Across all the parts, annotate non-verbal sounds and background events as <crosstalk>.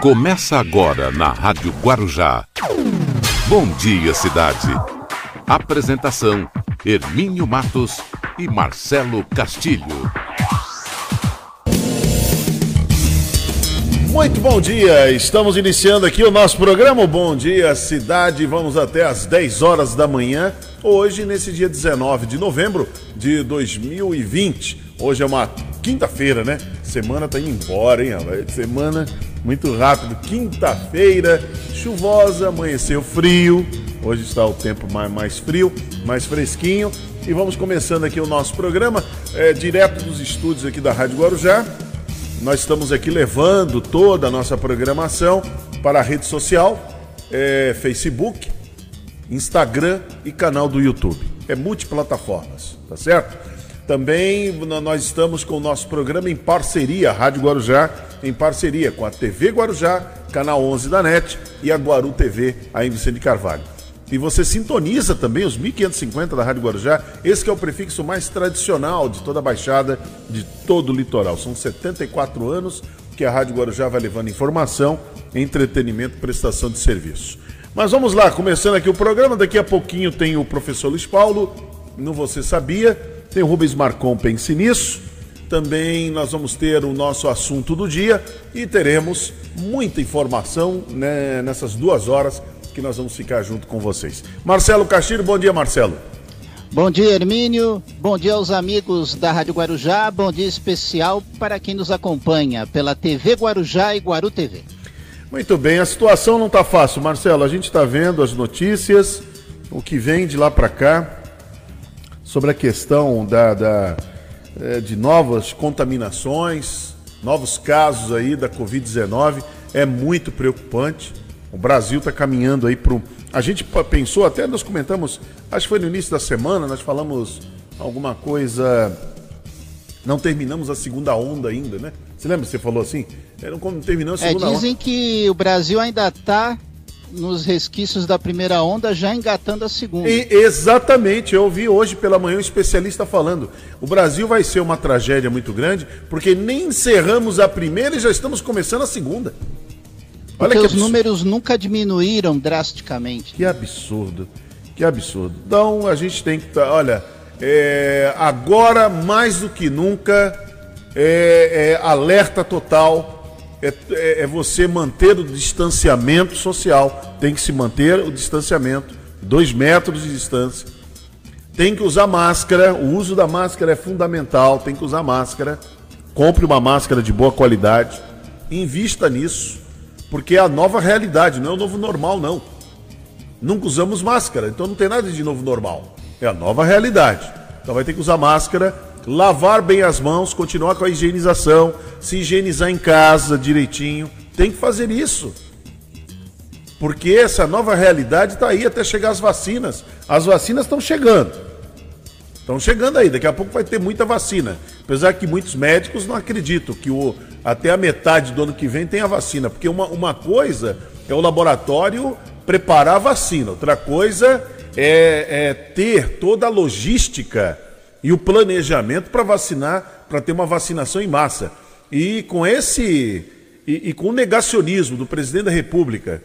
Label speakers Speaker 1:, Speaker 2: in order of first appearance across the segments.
Speaker 1: Começa agora na Rádio Guarujá. Bom dia, cidade. Apresentação: Hermínio Matos e Marcelo Castilho.
Speaker 2: Muito bom dia, estamos iniciando aqui o nosso programa Bom Dia Cidade. Vamos até às 10 horas da manhã, hoje, nesse dia 19 de novembro de 2020. Hoje é uma quinta-feira, né? Semana tá indo embora, hein? Semana muito rápido. Quinta-feira, chuvosa, amanheceu frio. Hoje está o tempo mais, mais frio, mais fresquinho. E vamos começando aqui o nosso programa, é, direto dos estúdios aqui da Rádio Guarujá. Nós estamos aqui levando toda a nossa programação para a rede social, é, Facebook, Instagram e canal do YouTube. É multiplataformas, tá certo? Também nós estamos com o nosso programa em parceria, Rádio Guarujá, em parceria com a TV Guarujá, Canal 11 da NET e a Guaru TV, aí em Vicente Carvalho. E você sintoniza também os 1550 da Rádio Guarujá, esse que é o prefixo mais tradicional de toda a Baixada, de todo o litoral. São 74 anos que a Rádio Guarujá vai levando informação, entretenimento, prestação de serviço. Mas vamos lá, começando aqui o programa, daqui a pouquinho tem o professor Luiz Paulo, no Você Sabia, tem o Rubens Marcon, pense nisso. Também nós vamos ter o nosso assunto do dia e teremos muita informação né, nessas duas horas que nós vamos ficar junto com vocês. Marcelo Castilho, bom dia, Marcelo.
Speaker 3: Bom dia, Hermínio. Bom dia aos amigos da Rádio Guarujá. Bom dia especial para quem nos acompanha pela TV Guarujá e Guaru TV.
Speaker 2: Muito bem, a situação não está fácil, Marcelo. A gente está vendo as notícias, o que vem de lá para cá, sobre a questão da, da é, de novas contaminações, novos casos aí da Covid-19. É muito preocupante. O Brasil está caminhando aí para um. A gente pensou, até nós comentamos, acho que foi no início da semana, nós falamos alguma coisa. Não terminamos a segunda onda ainda, né? Você lembra que você falou assim? Não terminamos a
Speaker 3: É,
Speaker 2: segunda
Speaker 3: dizem
Speaker 2: onda.
Speaker 3: que o Brasil ainda está nos resquícios da primeira onda, já engatando a segunda.
Speaker 2: E- exatamente, eu ouvi hoje pela manhã um especialista falando. O Brasil vai ser uma tragédia muito grande, porque nem encerramos a primeira e já estamos começando a segunda. Olha
Speaker 3: Porque
Speaker 2: que
Speaker 3: os
Speaker 2: absurdo.
Speaker 3: números nunca diminuíram drasticamente.
Speaker 2: Que absurdo, que absurdo. Então a gente tem que. tá- olha, é, agora mais do que nunca, é, é alerta total. É, é- é você manter o distanciamento social. Tem que se manter o distanciamento, dois metros de distância. Tem que usar máscara. O uso da máscara é fundamental. Tem que usar máscara. Compre uma máscara de boa qualidade. Invista nisso. Porque é a nova realidade, não é o novo normal, não. Nunca usamos máscara, então não tem nada de novo normal. É a nova realidade. Então vai ter que usar máscara, lavar bem as mãos, continuar com a higienização, se higienizar em casa direitinho. Tem que fazer isso. Porque essa nova realidade está aí até chegar as vacinas. As vacinas estão chegando. Estão chegando aí, daqui a pouco vai ter muita vacina. Apesar que muitos médicos não acreditam que o, até a metade do ano que vem tem a vacina. Porque uma, uma coisa é o laboratório preparar a vacina, outra coisa é, é ter toda a logística e o planejamento para vacinar, para ter uma vacinação em massa. E com esse. E, e com o negacionismo do presidente da República,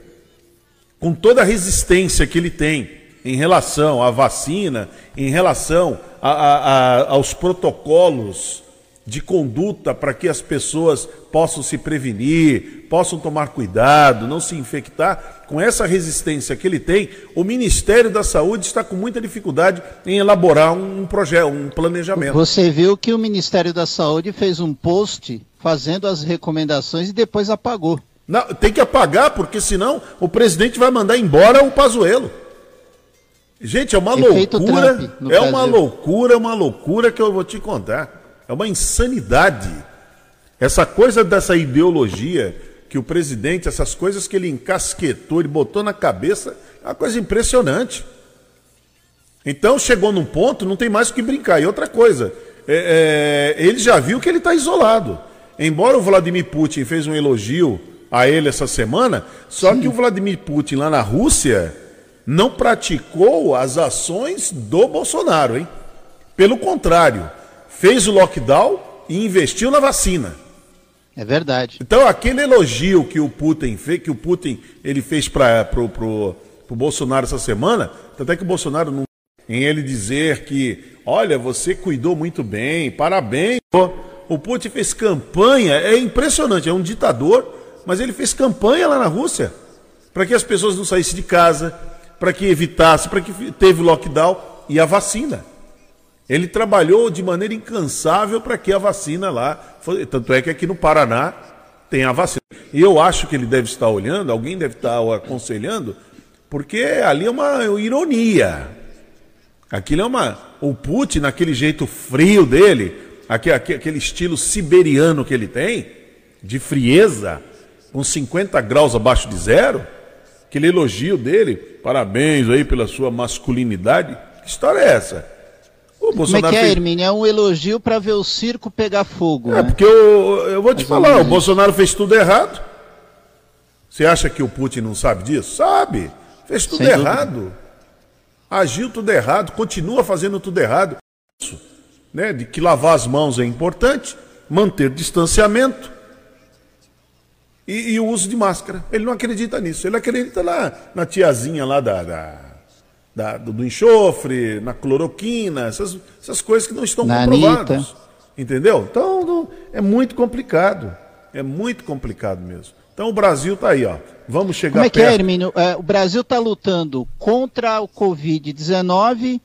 Speaker 2: com toda a resistência que ele tem em relação à vacina, em relação a- a- a- aos protocolos de conduta para que as pessoas possam se prevenir, possam tomar cuidado, não se infectar, com essa resistência que ele tem, o Ministério da Saúde está com muita dificuldade em elaborar um projeto, um planejamento.
Speaker 3: Você viu que o Ministério da Saúde fez um post fazendo as recomendações e depois apagou.
Speaker 2: Não, tem que apagar, porque senão o presidente vai mandar embora o Pazuello. Gente, é uma
Speaker 3: Efeito
Speaker 2: loucura.
Speaker 3: Trump
Speaker 2: É uma
Speaker 3: Brasil.
Speaker 2: loucura, é uma loucura que eu vou te contar. É uma insanidade. Essa coisa dessa ideologia que o presidente, essas coisas que ele encasquetou, ele botou na cabeça, é uma coisa impressionante. Então chegou num ponto, não tem mais o que brincar. E outra coisa, é, é, ele já viu que ele está isolado. Embora o Vladimir Putin fez um elogio a ele essa semana, só que o Vladimir Putin lá na Rússia não praticou as ações do Bolsonaro, hein? Pelo contrário, fez o lockdown e investiu na vacina.
Speaker 3: É verdade.
Speaker 2: Então aquele elogio que o Putin fez, que o Putin ele fez para pro, pro, pro Bolsonaro essa semana, até que o Bolsonaro não em ele dizer que, olha, você cuidou muito bem, parabéns. O Putin fez campanha, é impressionante, é um ditador, mas ele fez campanha lá na Rússia para que as pessoas não saíssem de casa, para que evitasse, para que teve lockdown e a vacina. Ele trabalhou de maneira incansável para que a vacina lá, tanto é que aqui no Paraná tem a vacina. E eu acho que ele deve estar olhando, alguém deve estar aconselhando, porque ali é uma ironia. Aquilo é uma. O Putin, naquele jeito frio dele, aquele, aquele estilo siberiano que ele tem, de frieza, com 50 graus abaixo de zero, aquele elogio dele, parabéns aí pela sua masculinidade. Que história é essa?
Speaker 3: O Bolsonaro Como é que é. Hermínio? É um elogio para ver o circo pegar fogo.
Speaker 2: É, né? porque eu, eu vou te falar, o Bolsonaro fez tudo errado. Você acha que o Putin não sabe disso? Sabe. Fez tudo Sem errado. Dúvida. Agiu tudo errado, continua fazendo tudo errado. Isso, né? De que lavar as mãos é importante, manter distanciamento e, e o uso de máscara. Ele não acredita nisso. Ele acredita na, na tiazinha lá da, da da, do, do, enxofre, na cloroquina, essas, essas coisas que não estão na comprovadas. Anitta. Entendeu? Então não, é muito complicado. É muito complicado mesmo. Então o Brasil está aí, ó. Vamos chegar
Speaker 3: Como é que é, Hermínio? É, o Brasil está lutando contra o Covid-19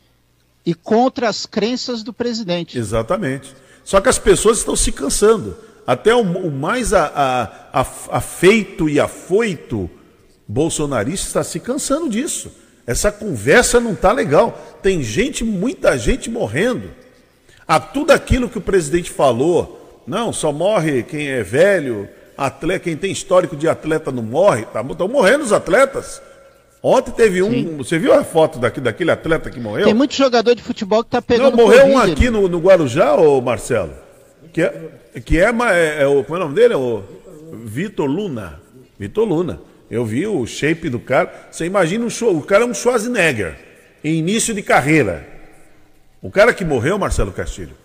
Speaker 3: e contra as crenças do presidente.
Speaker 2: Exatamente. Só que as pessoas estão se cansando. Até o, o mais a, a, a, afeito e afoito bolsonarista está se cansando disso. Essa conversa não está legal. Tem gente, muita gente morrendo. A tudo aquilo que o presidente falou, não, só morre quem é velho, atleta, quem tem histórico de atleta não morre. Estão tá, morrendo os atletas. Ontem teve um. Sim. Você viu a foto daqui, daquele atleta que morreu?
Speaker 3: Tem muito jogador de futebol que está pegando.
Speaker 2: Não, morreu um aqui no, no, Guarujá, ô Marcelo. Que é, que é, é, é o. Como é o nome dele? É o Vitor Luna. Vitor Luna. Eu vi o shape do cara. Você imagina um show, o cara é um Schwarzenegger em início de carreira. O cara que morreu, Marcelo Castilho,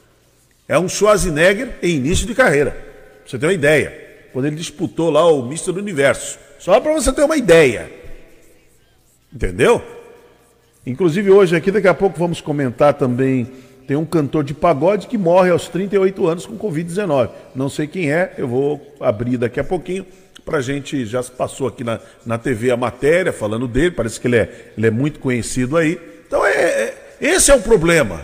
Speaker 2: é um Schwarzenegger em início de carreira. Pra você ter uma ideia. Quando ele disputou lá o Mister Universo. Só para você ter uma ideia. Entendeu? Inclusive hoje aqui, daqui a pouco vamos comentar também. Tem um cantor de pagode que morre aos 38 anos com Covid-19. Não sei quem é, eu vou abrir daqui a pouquinho para a gente, já passou aqui na, na TV a matéria falando dele, parece que ele é, ele é muito conhecido aí. Então, é, é esse é o problema.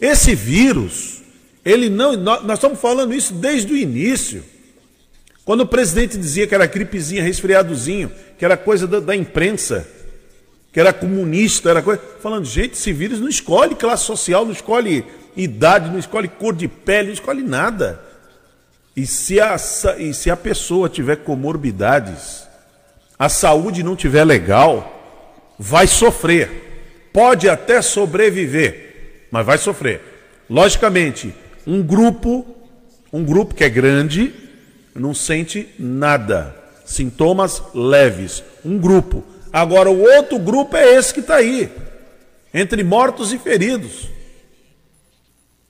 Speaker 2: Esse vírus, ele não. Nós, nós estamos falando isso desde o início. Quando o presidente dizia que era gripezinha, resfriadozinho, que era coisa da, da imprensa, que era comunista, era coisa. Falando, gente, esse vírus não escolhe classe social, não escolhe idade, não escolhe cor de pele, não escolhe nada. E se a, e se a pessoa tiver comorbidades, a saúde não tiver legal, vai sofrer. Pode até sobreviver, mas vai sofrer. Logicamente, um grupo, um grupo que é grande, não sente nada. Sintomas leves. Um grupo. Agora, o outro grupo é esse que está aí, entre mortos e feridos.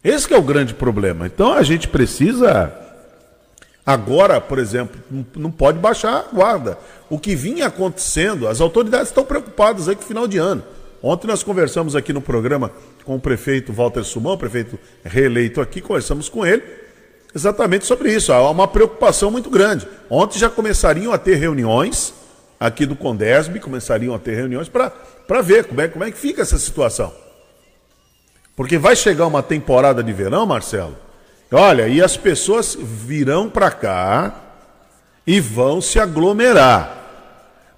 Speaker 2: Esse é o grande problema. Então a gente precisa Agora, por exemplo, não pode baixar a guarda. O que vinha acontecendo, as autoridades estão preocupadas aí com o final de ano. Ontem nós conversamos aqui no programa com o prefeito Walter Sumão, prefeito reeleito aqui, conversamos com ele exatamente sobre isso. Há uma preocupação muito grande. Ontem já começariam a ter reuniões aqui do Condesb, começariam a ter reuniões para ver como é, como é que fica essa situação. Porque vai chegar uma temporada de verão, Marcelo, Olha, e as pessoas virão para cá e vão se aglomerar.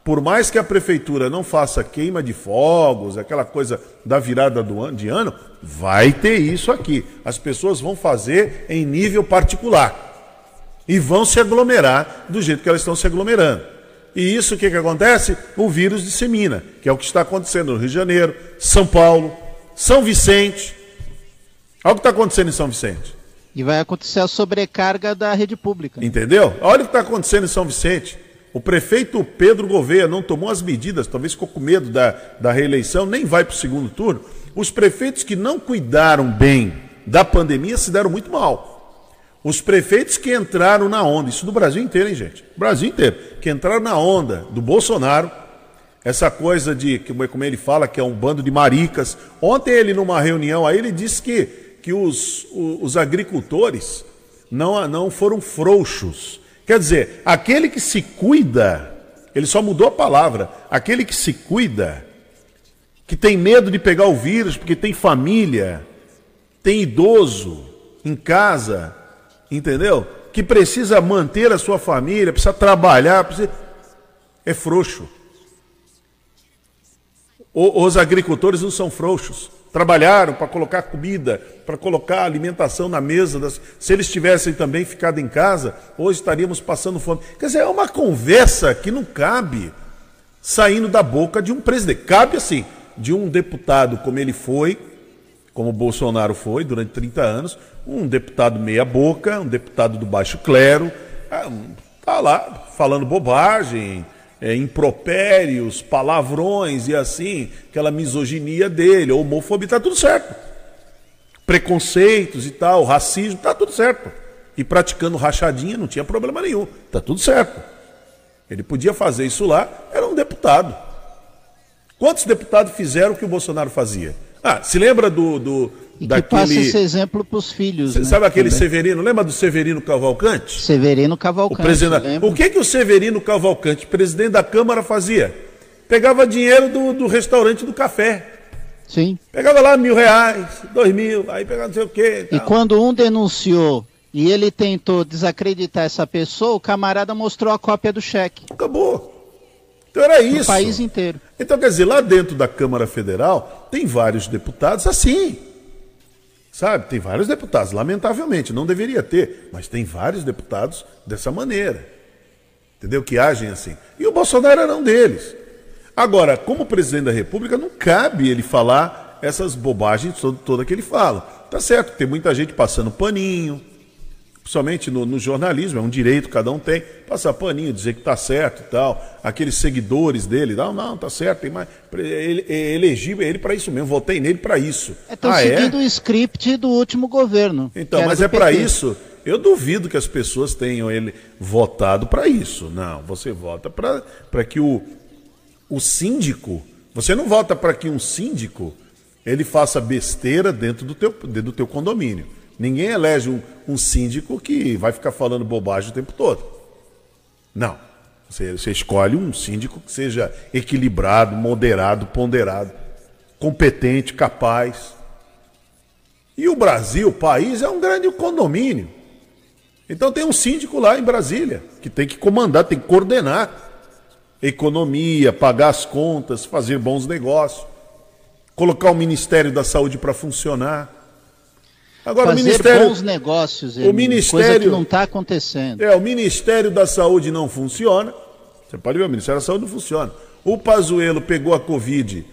Speaker 2: Por mais que a prefeitura não faça queima de fogos, aquela coisa da virada do ano, de ano, vai ter isso aqui. As pessoas vão fazer em nível particular. E vão se aglomerar do jeito que elas estão se aglomerando. E isso o que, que acontece? O vírus dissemina, que é o que está acontecendo no Rio de Janeiro, São Paulo, São Vicente. Olha o que está acontecendo em São Vicente.
Speaker 3: E vai acontecer a sobrecarga da rede pública.
Speaker 2: Entendeu? Olha o que está acontecendo em São Vicente. O prefeito Pedro Gouveia não tomou as medidas, talvez ficou com medo da, da reeleição, nem vai para o segundo turno. Os prefeitos que não cuidaram bem da pandemia se deram muito mal. Os prefeitos que entraram na onda, isso do Brasil inteiro, hein, gente? Brasil inteiro, que entraram na onda do Bolsonaro, essa coisa de, como ele fala, que é um bando de maricas. Ontem ele, numa reunião aí, ele disse que, que os, os agricultores não, não foram frouxos. Quer dizer, aquele que se cuida, ele só mudou a palavra, aquele que se cuida, que tem medo de pegar o vírus porque tem família, tem idoso em casa, entendeu? Que precisa manter a sua família, precisa trabalhar, precisa... é frouxo. O, os agricultores não são frouxos. Trabalharam para colocar comida, para colocar alimentação na mesa. Das... Se eles tivessem também ficado em casa, hoje estaríamos passando fome. Quer dizer, é uma conversa que não cabe saindo da boca de um presidente. Cabe assim, de um deputado como ele foi, como Bolsonaro foi durante 30 anos, um deputado meia-boca, um deputado do baixo clero, está lá falando bobagem, é, impropérios, palavrões e assim, aquela misoginia dele, homofobia, está tudo certo. Preconceitos e tal, racismo, está tudo certo. E praticando rachadinha não tinha problema nenhum, está tudo certo. Ele podia fazer isso lá, era um deputado. Quantos deputados fizeram o que o Bolsonaro fazia? Ah, se lembra do. do
Speaker 3: e daquele... que passa esse exemplo para os filhos. Você
Speaker 2: né, sabe aquele também. Severino? Lembra do Severino Cavalcante?
Speaker 3: Severino Cavalcante.
Speaker 2: O, presidente... o que, que o Severino Cavalcante, presidente da Câmara, fazia? Pegava dinheiro do, do restaurante do café.
Speaker 3: Sim.
Speaker 2: Pegava lá mil reais, dois mil, aí pegava não sei o quê.
Speaker 3: E, e quando um denunciou e ele tentou desacreditar essa pessoa, o camarada mostrou a cópia do cheque.
Speaker 2: Acabou. Então era isso. O
Speaker 3: país inteiro.
Speaker 2: Então, quer dizer, lá dentro da Câmara Federal, tem vários deputados assim. Sabe? Tem vários deputados, lamentavelmente, não deveria ter, mas tem vários deputados dessa maneira. Entendeu? Que agem assim. E o Bolsonaro era um deles. Agora, como presidente da República, não cabe ele falar essas bobagens toda que ele fala. Tá certo, tem muita gente passando paninho, principalmente no, no, jornalismo, é um direito cada um tem, passar paninho, dizer que está certo e tal. Aqueles seguidores dele, não, não, está certo, tem mais. Ele, é elegível ele para isso mesmo, votei nele para isso.
Speaker 3: Estão é, ah, é? seguindo é? o script do último governo.
Speaker 2: Então, mas é para isso. Eu duvido que as pessoas tenham ele votado para isso. Não, você vota para que o, o síndico. Você não vota para que um síndico ele faça besteira dentro do teu, dentro do teu condomínio. Ninguém elege um, um síndico que vai ficar falando bobagem o tempo todo. Não. Você, você escolhe um síndico que seja equilibrado, moderado, ponderado, competente, capaz. E o Brasil, o país, é um grande condomínio. Então tem um síndico lá em Brasília que tem que comandar, tem que coordenar economia, pagar as contas, fazer bons negócios, colocar o Ministério da Saúde para funcionar.
Speaker 3: Agora, Fazer o Ministério, bons negócios, o Ministério, coisa que não está acontecendo.
Speaker 2: É, o Ministério da Saúde não funciona. Você pode ver, o Ministério da Saúde não funciona. O Pazuello pegou a Covid,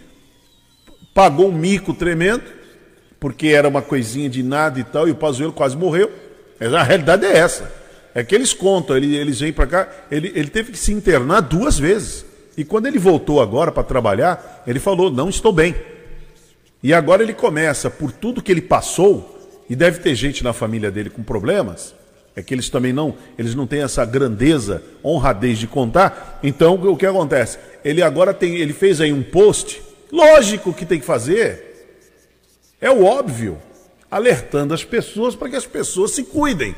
Speaker 2: pagou um mico tremendo, porque era uma coisinha de nada e tal, e o Pazuello quase morreu. A realidade é essa. É que eles contam, eles, eles vêm para cá, ele, ele teve que se internar duas vezes. E quando ele voltou agora para trabalhar, ele falou: não estou bem. E agora ele começa, por tudo que ele passou, e deve ter gente na família dele com problemas, é que eles também não, eles não têm essa grandeza, honradez de contar. Então o que acontece? Ele agora tem, ele fez aí um post, lógico que tem que fazer. É o óbvio, alertando as pessoas para que as pessoas se cuidem.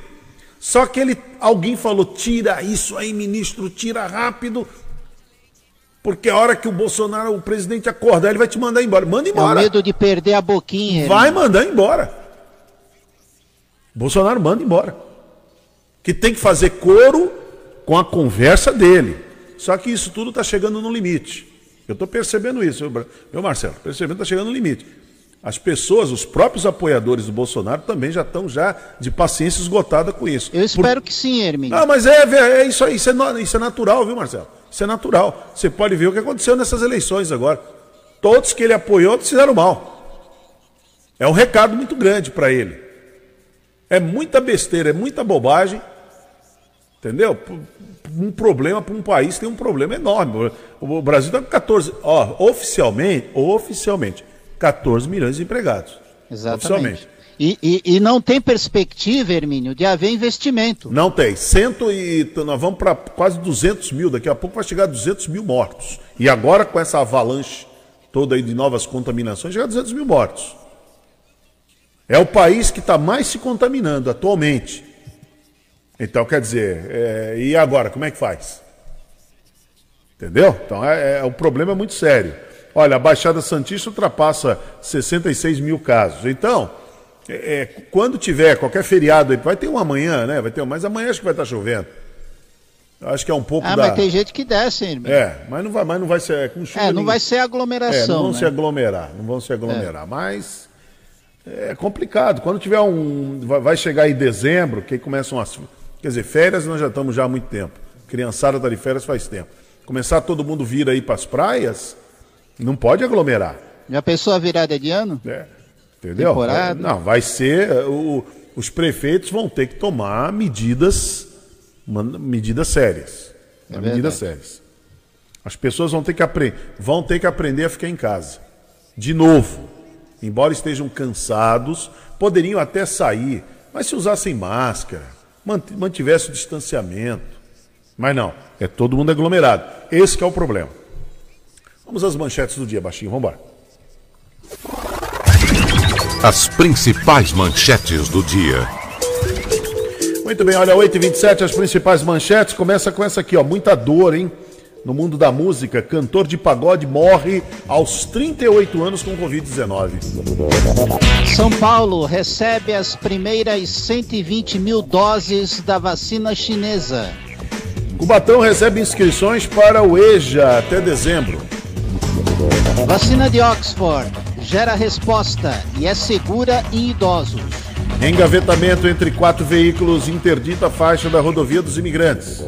Speaker 2: Só que ele, alguém falou: "Tira isso aí, ministro, tira rápido". Porque a hora que o Bolsonaro, o presidente acordar, ele vai te mandar embora. Manda embora.
Speaker 3: É o medo de perder a boquinha.
Speaker 2: Vai mandar embora. Bolsonaro manda embora. Que tem que fazer coro com a conversa dele. Só que isso tudo está chegando no limite. Eu estou percebendo isso, meu Marcelo, percebendo que está chegando no limite. As pessoas, os próprios apoiadores do Bolsonaro também já estão já de paciência esgotada com isso.
Speaker 3: Eu espero Por... que sim, Hermínio.
Speaker 2: Ah, mas é, é isso aí, isso é, isso é natural, viu, Marcelo? Isso é natural. Você pode ver o que aconteceu nessas eleições agora. Todos que ele apoiou fizeram mal. É um recado muito grande para ele. É muita besteira, é muita bobagem. Entendeu? Um problema para um país tem um problema enorme. O Brasil está com 14, ó, oficialmente, oficialmente, 14 milhões de empregados.
Speaker 3: Exatamente. E, e, e, não tem perspectiva, Hermínio, de haver investimento.
Speaker 2: Não tem. Cento e, nós vamos para quase 200 mil, daqui a pouco vai chegar a 200 mil mortos. E agora, com essa avalanche toda aí de novas contaminações, chega a 200 mil mortos. É o país que está mais se contaminando atualmente. Então, quer dizer, é, e agora, como é que faz? Entendeu? Então, é, é, o problema é muito sério. Olha, a Baixada Santista ultrapassa 66 mil casos. Então, é, é, quando tiver qualquer feriado aí, vai ter um amanhã, né? Vai ter, mas amanhã acho que vai estar chovendo. Acho que é um pouco
Speaker 3: ah,
Speaker 2: da...
Speaker 3: mas tem gente que desce, hein,
Speaker 2: É, mas não vai, mas não vai ser
Speaker 3: com chuva. É, não ninguém... vai ser aglomeração. É,
Speaker 2: não vão
Speaker 3: né?
Speaker 2: se aglomerar, não vão se aglomerar. É. Mas é complicado. Quando tiver um. Vai chegar em dezembro, que começam as. Quer dizer, férias nós já estamos já há muito tempo. Criançada está de férias faz tempo. Começar todo mundo vir aí para as praias, não pode aglomerar.
Speaker 3: Já pensou a virada de ano?
Speaker 2: É. Entendeu? Temporada. Não, vai ser. O, os prefeitos vão ter que tomar medidas, medidas sérias. É medidas sérias. As pessoas vão ter, que vão ter que aprender a ficar em casa. De novo embora estejam cansados, poderiam até sair, mas se usassem máscara, mantivesse o distanciamento. Mas não, é todo mundo aglomerado. Esse é o problema. Vamos às manchetes do dia, baixinho, vamos embora.
Speaker 1: As principais manchetes do dia.
Speaker 2: Muito bem, olha, 8h27, as principais manchetes. Começa com essa aqui, ó. Muita dor, hein? No mundo da música, cantor de pagode morre aos 38 anos com Covid-19.
Speaker 3: São Paulo recebe as primeiras 120 mil doses da vacina chinesa.
Speaker 2: Cubatão recebe inscrições para o EJA até dezembro.
Speaker 3: Vacina de Oxford gera resposta e é segura em idosos.
Speaker 2: Engavetamento entre quatro veículos interdita a faixa da rodovia dos imigrantes.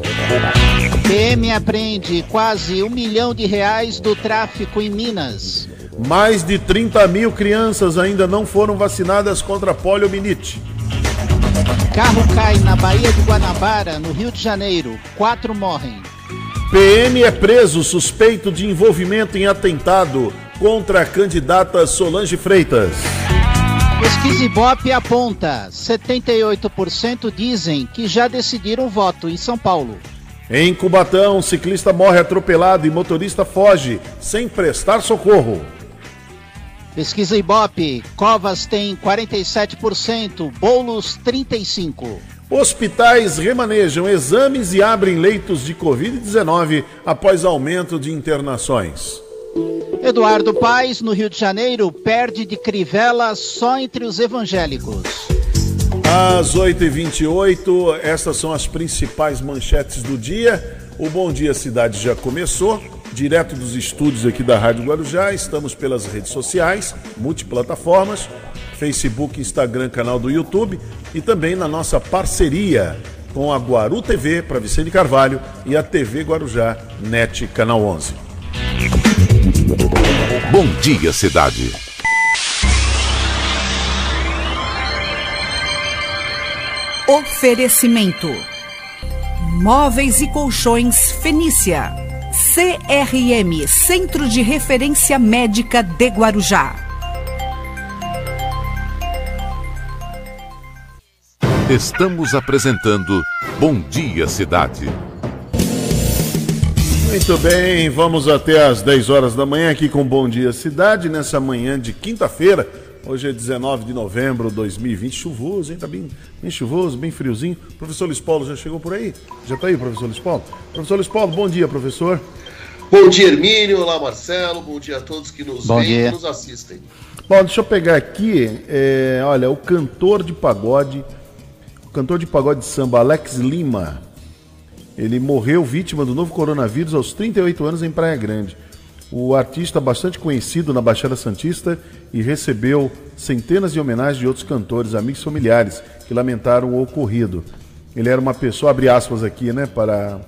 Speaker 3: PM apreende quase um milhão de reais do tráfico em Minas.
Speaker 2: Mais de 30 mil crianças ainda não foram vacinadas contra a poliomielite.
Speaker 3: Carro cai na Baía de Guanabara, no Rio de Janeiro. Quatro morrem.
Speaker 2: PM é preso suspeito de envolvimento em atentado contra a candidata Solange Freitas.
Speaker 3: Pesquisa Ibope aponta: 78% dizem que já decidiram voto em São Paulo.
Speaker 2: Em Cubatão, ciclista morre atropelado e motorista foge sem prestar socorro.
Speaker 3: Pesquisa Ibope: Covas tem 47%, Bolos 35%.
Speaker 2: Hospitais remanejam exames e abrem leitos de Covid-19 após aumento de internações.
Speaker 3: Eduardo Paes, no Rio de Janeiro, perde de Crivella só entre os evangélicos.
Speaker 2: Às 8h28, estas são as principais manchetes do dia. O Bom Dia Cidade já começou, direto dos estúdios aqui da Rádio Guarujá. Estamos pelas redes sociais, multiplataformas, Facebook, Instagram, canal do YouTube e também na nossa parceria com a Guaru TV para Vicente Carvalho e a TV Guarujá NET Canal 11.
Speaker 1: Bom dia, cidade.
Speaker 4: Oferecimento: Móveis e Colchões Fenícia. CRM Centro de Referência Médica de Guarujá.
Speaker 1: Estamos apresentando Bom Dia Cidade.
Speaker 2: Muito bem, vamos até às 10 horas da manhã aqui com Bom Dia Cidade, nessa manhã de quinta-feira. Hoje é 19 de novembro de 2020, chuvoso, hein? Tá bem, bem chuvoso, bem friozinho. professor Luiz Paulo já chegou por aí? Já tá aí, professor Luiz Paulo? Professor Luiz Paulo, bom dia, professor.
Speaker 5: Bom dia, Hermínio. Olá, Marcelo. Bom dia a todos que nos bom veem e nos assistem.
Speaker 2: Bom, deixa eu pegar aqui, é, olha, o cantor de pagode, o cantor de pagode de samba Alex Lima, ele morreu vítima do novo coronavírus aos 38 anos em Praia Grande. O artista bastante conhecido na Baixada Santista e recebeu centenas de homenagens de outros cantores, amigos e familiares que lamentaram o ocorrido. Ele era uma pessoa, abre aspas aqui, né, para,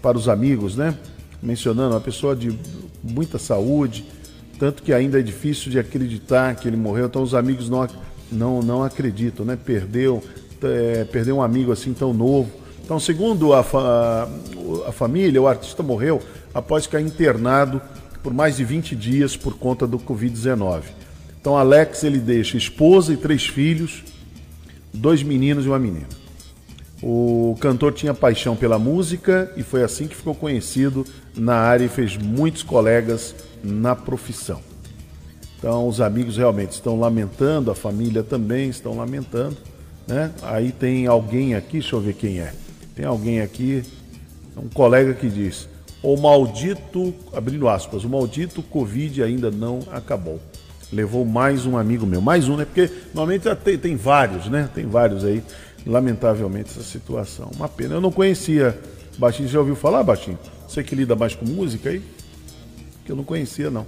Speaker 2: para os amigos, né, mencionando, uma pessoa de muita saúde, tanto que ainda é difícil de acreditar que ele morreu, então os amigos não, não, não acreditam, né, perdeu, é, perdeu um amigo assim tão novo, então, segundo a, fa a família, o artista morreu após ficar internado por mais de 20 dias por conta do Covid-19. Então Alex ele deixa esposa e três filhos, dois meninos e uma menina. O cantor tinha paixão pela música e foi assim que ficou conhecido na área e fez muitos colegas na profissão. Então os amigos realmente estão lamentando, a família também estão lamentando. Né? Aí tem alguém aqui, deixa eu ver quem é. Tem alguém aqui, um colega que diz: o maldito, abrindo aspas, o maldito Covid ainda não acabou. Levou mais um amigo meu, mais um, né? Porque normalmente tem, tem vários, né? Tem vários aí, lamentavelmente, essa situação. Uma pena. Eu não conhecia. Baixinho, já ouviu falar, Baixinho? Você que lida mais com música aí? Que eu não conhecia, não.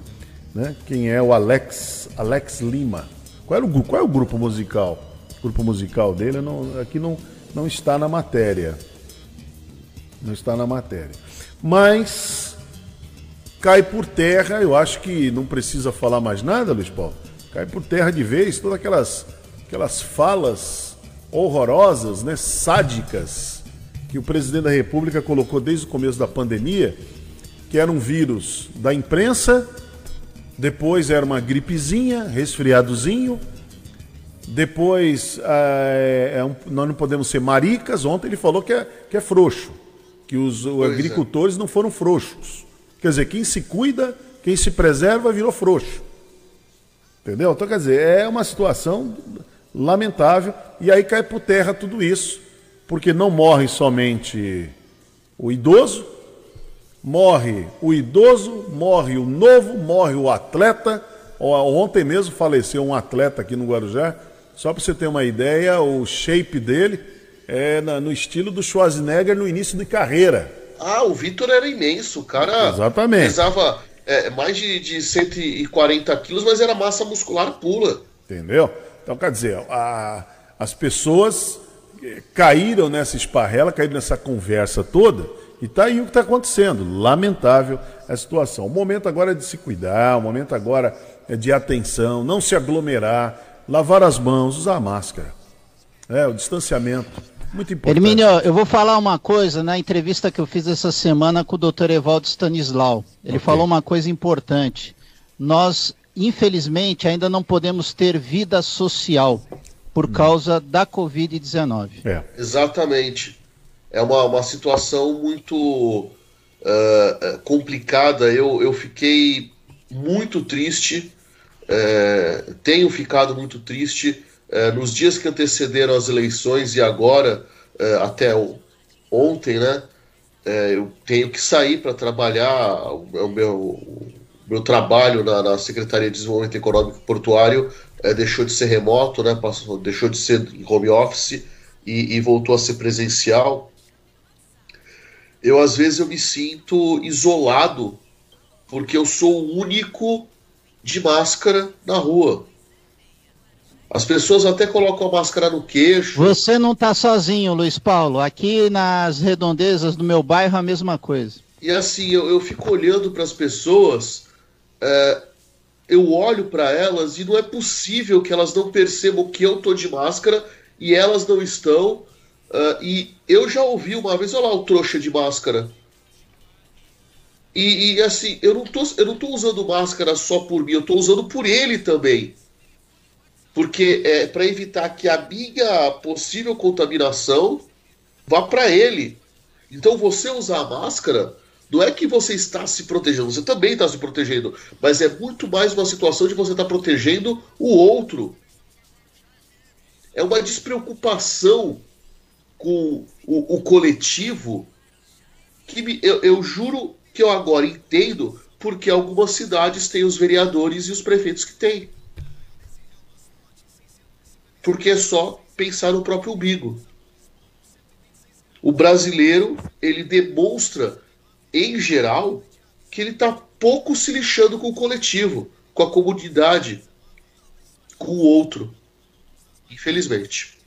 Speaker 2: Né? Quem é o Alex, Alex Lima? Qual, era o, qual é o grupo musical? O grupo musical dele não, aqui não, não está na matéria. Não está na matéria. Mas cai por terra, eu acho que não precisa falar mais nada, Luiz Paulo. Cai por terra de vez todas aquelas, aquelas falas horrorosas, né, sádicas, que o presidente da República colocou desde o começo da pandemia, que era um vírus da imprensa, depois era uma gripezinha, resfriadozinho, depois é, é um, nós não podemos ser maricas. Ontem ele falou que é, que é frouxo que os é. agricultores é. não foram frouxos. Quer dizer, quem se cuida, quem se preserva, virou frouxo. Entendeu? Então, quer dizer, é uma situação lamentável. E aí cai por terra tudo isso, porque não morre somente o idoso, morre o idoso, morre o novo, morre o atleta. Ontem mesmo faleceu um atleta aqui no Guarujá. Só para você ter uma ideia, o shape dele é, na, no estilo do Schwarzenegger no início de carreira.
Speaker 5: Ah, o Vitor era imenso, o cara
Speaker 2: Exatamente.
Speaker 5: pesava é, mais de, de 140 quilos, mas era massa muscular pula.
Speaker 2: Entendeu? Então, quer dizer, a, as pessoas eh, caíram nessa esparrela, caíram nessa conversa toda, e tá aí o que está acontecendo. Lamentável a situação. O momento agora é de se cuidar, o momento agora é de atenção, não se aglomerar, lavar as mãos, usar máscara. É, o distanciamento. Muito importante.
Speaker 3: Hermínio, eu vou falar uma coisa na entrevista que eu fiz essa semana com o Dr. Evaldo Stanislau. Ele okay. falou uma coisa importante. Nós, infelizmente, ainda não podemos ter vida social por hum. causa da Covid-19.
Speaker 5: É. Exatamente. É uma, uma situação muito uh, complicada. Eu, eu fiquei muito triste, uh, tenho ficado muito triste é, nos dias que antecederam as eleições e agora, é, até ontem, né, é, eu tenho que sair para trabalhar. O, o meu, meu trabalho na, na, Secretaria de Desenvolvimento Econômico e Portuário deixou de ser remoto, né, passou, deixou de ser home office e, e voltou a ser presencial. Eu, às vezes, eu me sinto isolado porque eu sou o único de máscara na rua. As pessoas até colocam a máscara no queixo.
Speaker 3: Você não está sozinho, Luiz Paulo. Aqui nas redondezas do meu bairro a mesma coisa.
Speaker 5: E assim, eu, eu fico olhando para as pessoas, é, eu olho para elas e não é possível que elas não percebam que eu tô de máscara e elas não estão. Uh, e eu já ouvi uma vez, olha lá o trouxa de máscara. E, e, assim, eu não, tô, eu não tô usando máscara só por mim, eu tô usando por ele também porque é para evitar que a minha possível contaminação vá para ele. Então você usar a máscara não é que você está se protegendo, você também está se protegendo, mas é muito mais uma situação de você estar tá protegendo o outro. É uma despreocupação com o, o coletivo que me, eu, eu juro que eu agora entendo porque algumas cidades têm os vereadores e os prefeitos que têm porque é só pensar no próprio umbigo. O brasileiro, ele demonstra, em geral, que ele está pouco se lixando com o coletivo, com a comunidade, com o outro. Infelizmente.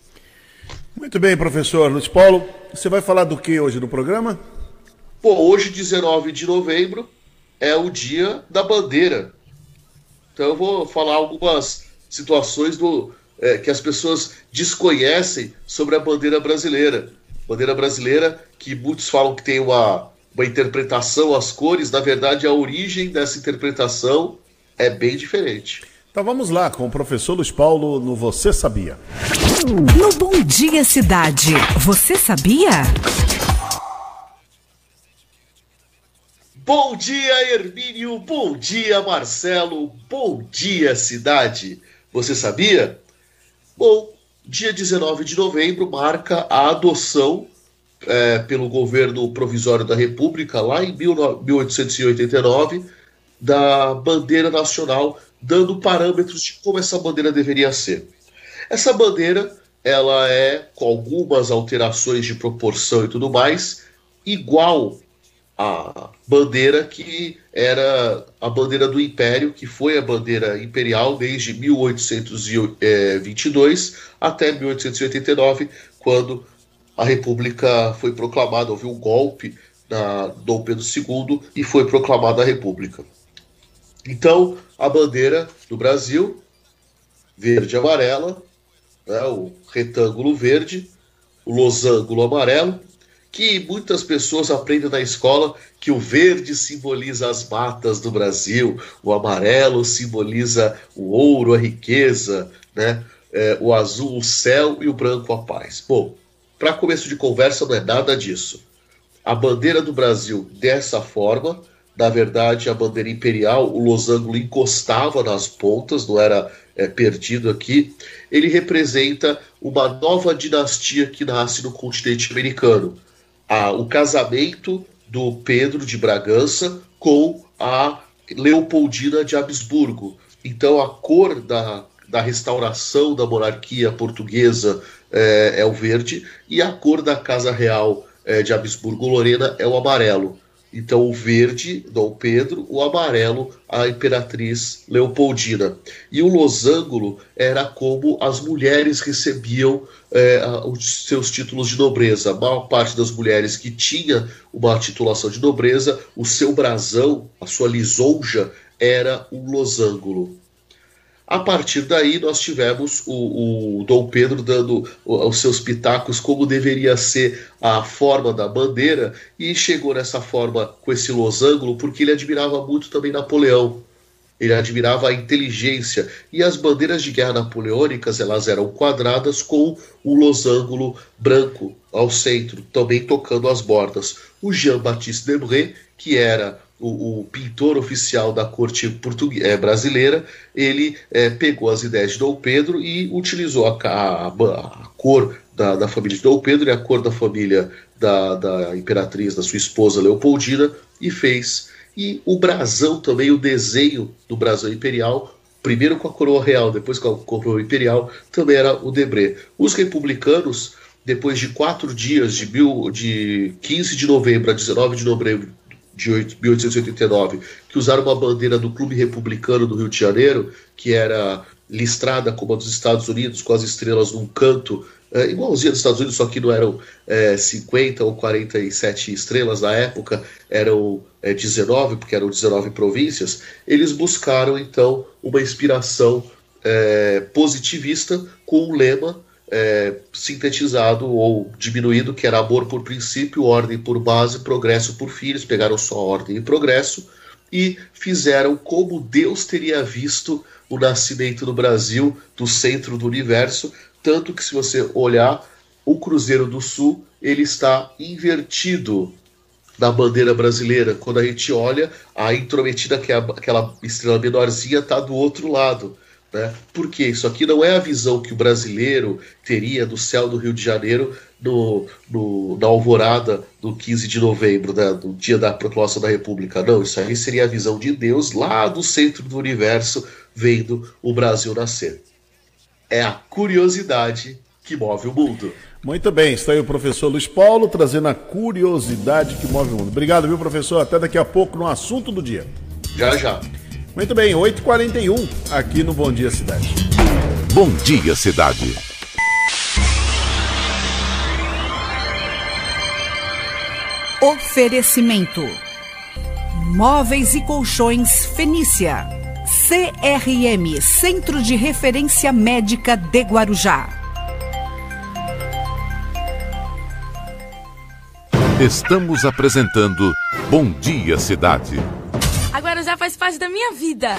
Speaker 2: Muito bem, professor Luiz Paulo. Você vai falar do que hoje no programa?
Speaker 5: Pô, hoje, 19 de novembro, é o dia da bandeira. Então eu vou falar algumas situações do, é, que as pessoas desconhecem sobre a bandeira brasileira. Bandeira brasileira que muitos falam que tem uma, uma interpretação às cores, na verdade a origem dessa interpretação é bem diferente.
Speaker 2: Então vamos lá com o professor Luiz Paulo no Você Sabia.
Speaker 4: No Bom Dia Cidade, você sabia?
Speaker 5: Bom dia, Hermínio. Bom dia, Marcelo. Bom dia, cidade. Você sabia? Bom, dia 19 de novembro marca a adoção é, pelo governo provisório da República, lá em 1889, da bandeira nacional, dando parâmetros de como essa bandeira deveria ser. Essa bandeira, ela é, com algumas alterações de proporção e tudo mais, igual a bandeira que era a bandeira do Império, que foi a bandeira imperial desde 1822 até 1889, quando a República foi proclamada, houve um golpe na Dom Pedro II e foi proclamada a República. Então, a bandeira do Brasil, verde e amarela, né, o retângulo verde, o losango amarelo, que muitas pessoas aprendem na escola que o verde simboliza as matas do Brasil, o amarelo simboliza o ouro, a riqueza, né? É, o azul, o céu e o branco, a paz. Bom, para começo de conversa, não é nada disso. A bandeira do Brasil, dessa forma, na verdade, a bandeira imperial, o losango encostava nas pontas, não era é, perdido aqui. Ele representa uma nova dinastia que nasce no continente americano a, o casamento do Pedro de Bragança com a Leopoldina de Habsburgo. Então a cor da, da restauração da monarquia portuguesa é, é o verde e a cor da Casa Real é, de Habsburgo-Lorena é o amarelo. Então, o verde, Dom Pedro, o amarelo, a imperatriz Leopoldina. E o losângulo era como as mulheres recebiam é, os seus títulos de nobreza. A maior parte das mulheres que tinha uma titulação de nobreza, o seu brasão, a sua lisonja, era um losângulo. A partir daí, nós tivemos o, o Dom Pedro dando os seus pitacos como deveria ser a forma da bandeira, e chegou nessa forma com esse losango porque ele admirava muito também Napoleão. Ele admirava a inteligência e as bandeiras de guerra napoleônicas elas eram quadradas com um losango branco ao centro, também tocando as bordas. O Jean-Baptiste Debray, que era o, o pintor oficial da corte é, brasileira, ele é, pegou as ideias de Dom Pedro e utilizou a, a, a cor da, da, família de Dom Pedro e a cor da família da, da imperatriz, da sua esposa Leopoldina, e fez. E o brasão também, o desenho do brasão imperial, primeiro com a coroa real, depois com a coroa imperial, também era o Debré. Os republicanos, depois de quatro dias, de, mil, de 15 de novembro a 19 de novembro de 1889, que usaram uma bandeira do Clube Republicano do Rio de Janeiro, que era listrada como a dos Estados Unidos, com as estrelas num canto, é, igualzinha dos Estados Unidos, só que não eram é, 50 ou 47 estrelas na época, eram é, 19, porque eram 19 províncias. Eles buscaram então uma inspiração é, positivista com um lema é, sintetizado ou diminuído, que era amor por princípio, ordem por base, progresso por filhos, pegaram só ordem e progresso e fizeram como Deus teria visto o nascimento no Brasil, do centro do universo, tanto que se você olhar o Cruzeiro do Sul, ele está invertido na bandeira brasileira. Quando a gente olha, a intrometida, que é aquela estrela menorzinha, está do outro lado. Né? Porque isso aqui não é a visão que o brasileiro teria do céu do Rio de Janeiro no, no, na alvorada do 15 de novembro, né, do dia da proclamação da República. Não, isso aí seria a visão de Deus lá do centro do universo, vendo o Brasil nascer. É a curiosidade que move o mundo.
Speaker 2: Muito bem, está aí o professor Luiz Paulo trazendo a curiosidade que move o mundo. Obrigado, viu, professor? Até daqui a pouco no assunto do dia.
Speaker 5: Já, já.
Speaker 2: Muito bem, 8h41 aqui no Bom Dia Cidade.
Speaker 1: Bom Dia Cidade.
Speaker 4: Oferecimento: Móveis e Colchões Fenícia. CRM Centro de Referência Médica de Guarujá.
Speaker 1: Estamos apresentando Bom Dia Cidade
Speaker 6: agora já faz parte da minha vida.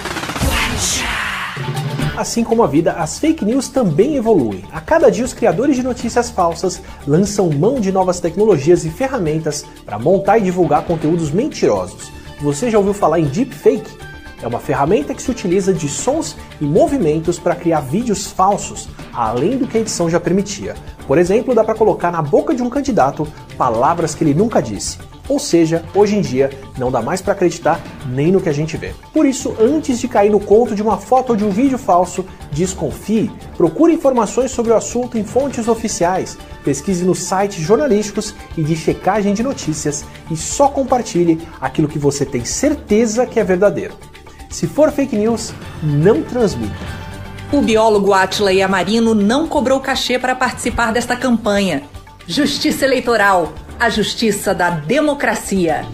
Speaker 6: Assim como a vida, as fake news também evoluem. A cada dia, os criadores de notícias falsas lançam mão de novas tecnologias e ferramentas para montar e divulgar conteúdos mentirosos. Você já ouviu falar em deepfake? É uma ferramenta que se utiliza de sons e movimentos para criar vídeos falsos, além do que a edição já permitia. Por exemplo, dá para colocar na boca de um candidato palavras que ele nunca disse. Ou seja, hoje em dia não dá mais para acreditar nem no que a gente vê. Por isso, antes de cair no conto de uma foto ou de um vídeo falso, desconfie, procure informações sobre o assunto em fontes oficiais, pesquise nos sites jornalísticos e de checagem de notícias e só compartilhe aquilo que você tem certeza que é verdadeiro. Se for fake news, não transmita.
Speaker 7: O biólogo Atila Yamarino não cobrou cachê para participar desta campanha. Justiça Eleitoral, a justiça da democracia.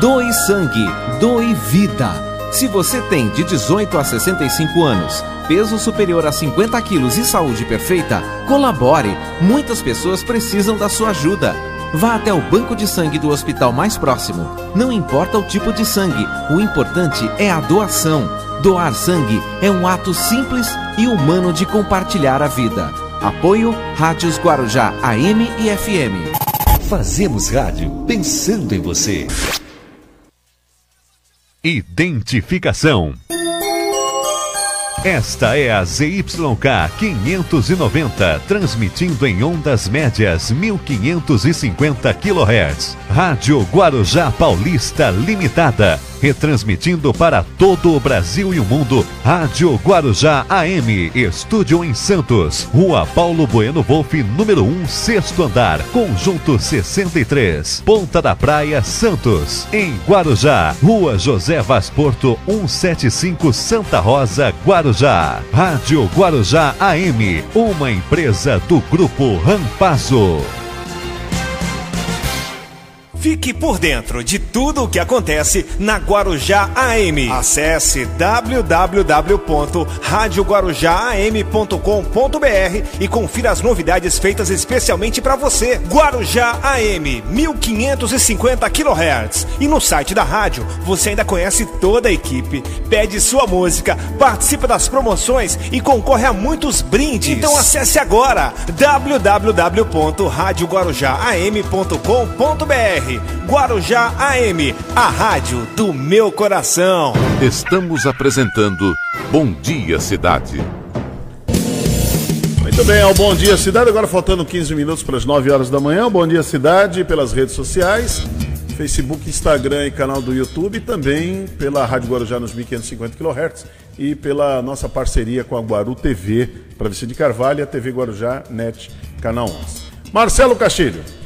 Speaker 8: Doe sangue, doe vida. Se você tem de 18 a 65 anos, peso superior a 50 quilos e saúde perfeita, colabore. Muitas pessoas precisam da sua ajuda. Vá até o banco de sangue do hospital mais próximo. Não importa o tipo de sangue, o importante é a doação. Doar sangue é um ato simples e humano de compartilhar a vida. Apoio Rádios Guarujá AM e FM.
Speaker 1: Fazemos rádio pensando em você. Identificação. Esta é a ZYK 590, transmitindo em ondas médias 1550 kHz. Rádio Guarujá Paulista Limitada, retransmitindo para todo o Brasil e o mundo. Rádio Guarujá AM, estúdio em Santos, Rua Paulo Bueno Wolff, número 1, sexto andar, conjunto 63, Ponta da Praia, Santos. Em Guarujá, Rua José Vaz Porto, 175 Santa Rosa, Guarujá. Rádio Guarujá AM, uma empresa do Grupo Rampazo.
Speaker 9: Fique por dentro de tudo o que acontece na Guarujá AM. Acesse www.radioguarujaam.com.br e confira as novidades feitas especialmente para você. Guarujá AM, 1550 kHz. E no site da rádio você ainda conhece toda a equipe, pede sua música, participa das promoções e concorre a muitos brindes. Então acesse agora www.radioguarujaam.com.br. Guarujá AM, a rádio do meu coração.
Speaker 1: Estamos apresentando Bom Dia Cidade.
Speaker 2: Muito bem, ao Bom Dia Cidade, agora faltando 15 minutos para as 9 horas da manhã. Bom Dia Cidade pelas redes sociais, Facebook, Instagram e canal do YouTube, e também pela Rádio Guarujá nos 1550 kHz e pela nossa parceria com a Guaru TV, para Vicente Carvalho e a TV Guarujá Net, canal 11. Marcelo Castilho.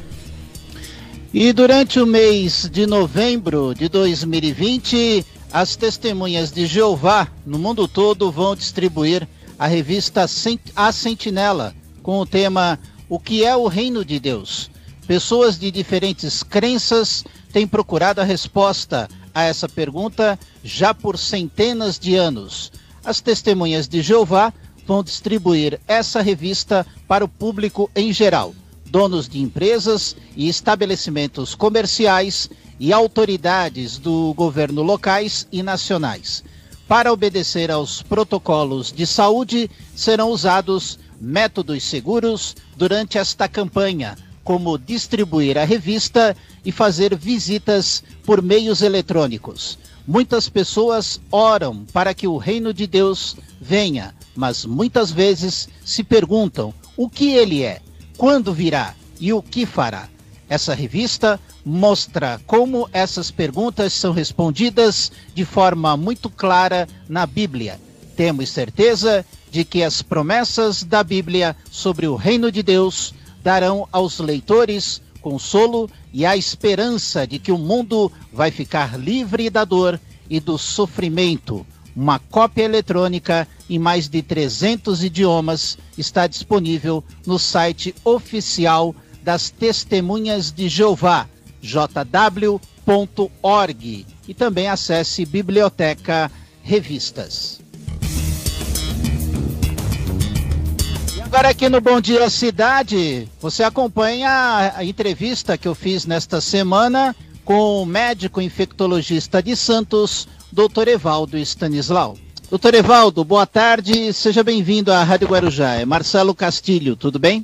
Speaker 3: E durante o mês de novembro de 2020, as testemunhas de Jeová no mundo todo vão distribuir a revista A Sentinela com o tema O que é o Reino de Deus? Pessoas de diferentes crenças têm procurado a resposta a essa pergunta já por centenas de anos. As testemunhas de Jeová vão distribuir essa revista para o público em geral donos de empresas e estabelecimentos comerciais e autoridades do governo locais e nacionais. Para obedecer aos protocolos de saúde, serão usados métodos seguros durante esta campanha, como distribuir a revista e fazer visitas por meios eletrônicos. Muitas pessoas oram para que o reino de Deus venha, mas muitas vezes se perguntam o que ele é quando virá e o que fará. Essa revista mostra como essas perguntas são respondidas de forma muito clara na Bíblia. Temos certeza de que as promessas da Bíblia sobre o reino de Deus darão aos leitores consolo e a esperança de que o mundo vai ficar livre da dor e do sofrimento. Uma cópia eletrônica em mais de 300 idiomas está disponível no site oficial das Testemunhas de Jeová, jw.org. E também acesse Biblioteca Revistas. E agora aqui no Bom Dia Cidade, você acompanha a entrevista que eu fiz nesta semana com o médico infectologista de Santos, Dr. Evaldo Stanislau. Doutor Evaldo, boa tarde, seja bem-vindo à Rádio Guarujá. É Marcelo Castilho, tudo bem?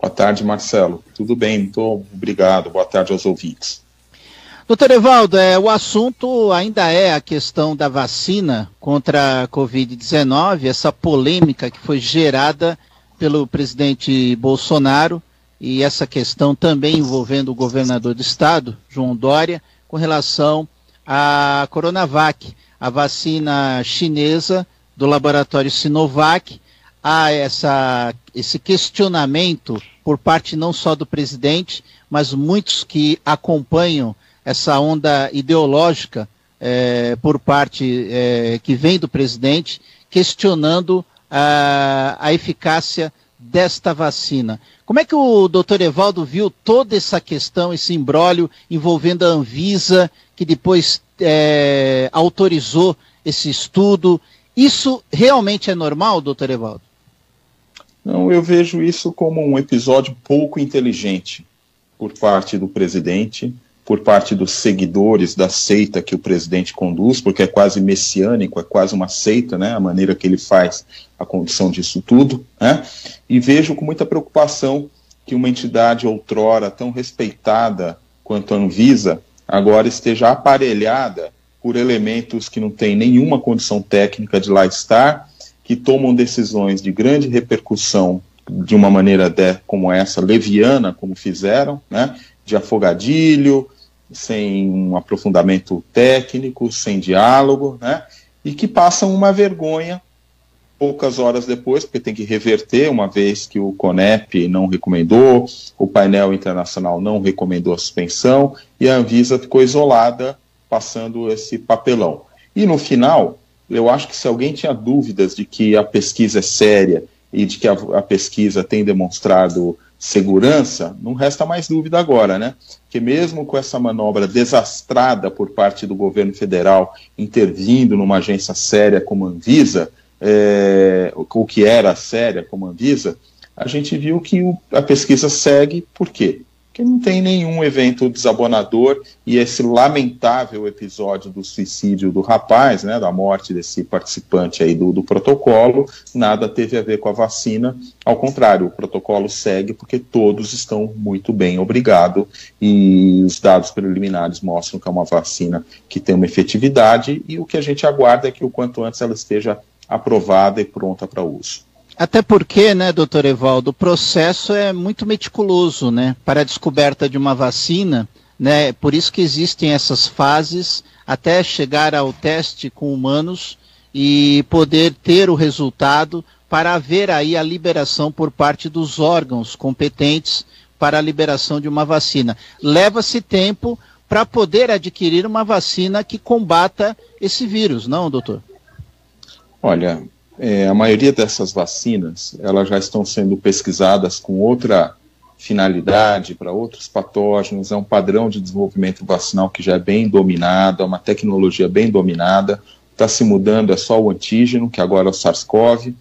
Speaker 10: Boa tarde, Marcelo. Tudo bem, muito obrigado. Boa tarde aos ouvintes.
Speaker 3: Doutor Evaldo, é, o assunto ainda é a questão da vacina contra a Covid-19, essa polêmica que foi gerada pelo presidente Bolsonaro e essa questão também envolvendo o governador do estado, João Dória, com relação à Coronavac, a vacina chinesa do laboratório Sinovac. Há essa, esse questionamento por parte não só do presidente, mas muitos que acompanham essa onda ideológica é, por parte é, que vem do presidente, questionando a, a eficácia desta vacina. Como é que o doutor Evaldo viu toda essa questão, esse embrólio envolvendo a Anvisa, que depois é, autorizou esse estudo? Isso realmente é normal, doutor Evaldo?
Speaker 10: Não, eu vejo isso como um episódio pouco inteligente por parte do presidente, por parte dos seguidores da seita que o presidente conduz, porque é quase messiânico, é quase uma seita, né, a maneira que ele faz a condução disso tudo, né, e vejo com muita preocupação que uma entidade outrora tão respeitada quanto a Anvisa agora esteja aparelhada por elementos que não têm nenhuma condição técnica de lá estar, que tomam decisões de grande repercussão de uma maneira de, como essa, leviana, como fizeram, né, de afogadilho, sem um aprofundamento técnico, sem diálogo, né? E que passam uma vergonha poucas horas depois, porque tem que reverter, uma vez que o CONEP não recomendou, o painel internacional não recomendou a suspensão, e a Anvisa ficou isolada, passando esse papelão. E no final, eu acho que se alguém tinha dúvidas de que a pesquisa é séria e de que a, a pesquisa tem demonstrado segurança, não resta mais dúvida agora, né? Que mesmo com essa manobra desastrada por parte do governo federal intervindo numa agência séria como a Anvisa, é, o que era séria como a Anvisa, a gente viu que o, a pesquisa segue, por quê? que não tem nenhum evento desabonador e esse lamentável episódio do suicídio do rapaz, né, da morte desse participante aí do, do protocolo, nada teve a ver com a vacina, ao contrário, o protocolo segue porque todos estão muito bem, obrigado, e os dados preliminares mostram que é uma vacina que tem uma efetividade e o que a gente aguarda é que o quanto antes ela esteja aprovada e pronta para uso.
Speaker 3: Até porque, né, doutor Evaldo, o processo é muito meticuloso, né, para a descoberta de uma vacina, né, por isso que existem essas fases até chegar ao teste com humanos e poder ter o resultado para haver aí a liberação por parte dos órgãos competentes para a liberação de uma vacina. Leva-se tempo para poder adquirir uma vacina que combata esse vírus, não, doutor?
Speaker 10: Olha, é, a maioria dessas vacinas elas já estão sendo pesquisadas com outra finalidade para outros patógenos, é um padrão de desenvolvimento vacinal que já é bem dominado, é uma tecnologia bem dominada, está se mudando, é só o antígeno, que agora é o SARS-CoV,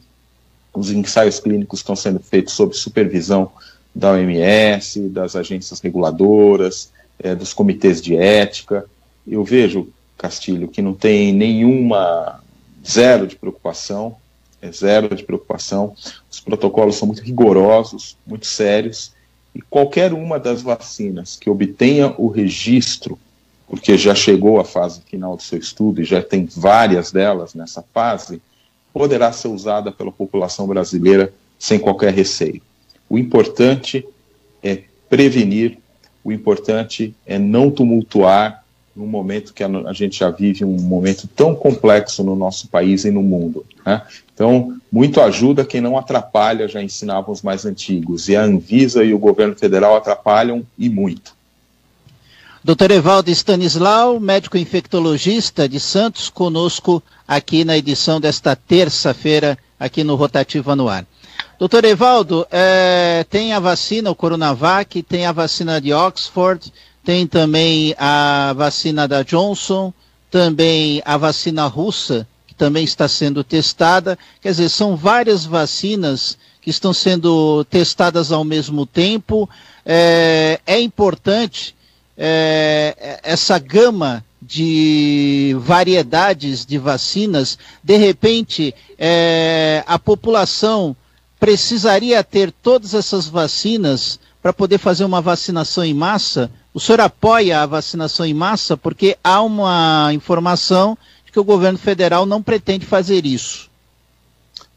Speaker 10: os ensaios clínicos estão sendo feitos sob supervisão da OMS, das agências reguladoras, é, dos comitês de ética. Eu vejo, Castilho, que não tem nenhuma zero de preocupação é zero de preocupação. Os protocolos são muito rigorosos, muito sérios, e qualquer uma das vacinas que obtenha o registro, porque já chegou à fase final do seu estudo e já tem várias delas nessa fase, poderá ser usada pela população brasileira sem qualquer receio. O importante é prevenir, o importante é não tumultuar num momento que a, gente já vive um momento tão complexo no nosso país e no mundo. Né? Então, muito ajuda quem não atrapalha, já ensinavam os mais antigos. E a Anvisa e o governo federal atrapalham e muito.
Speaker 3: Doutor Evaldo Stanislau, médico infectologista de Santos, conosco aqui na edição desta terça-feira, aqui no Rotativa no Ar. Doutor Evaldo, é, tem a vacina, o Coronavac, tem a vacina de Oxford, tem também a vacina da Johnson, também a vacina russa, que também está sendo testada. Quer dizer, são várias vacinas que estão sendo testadas ao mesmo tempo. É, é importante é, essa gama de variedades de vacinas, de repente é, a população precisaria ter todas essas vacinas para poder fazer uma vacinação em massa? O senhor apoia a vacinação em massa? Porque há uma informação de que o governo federal não pretende fazer isso.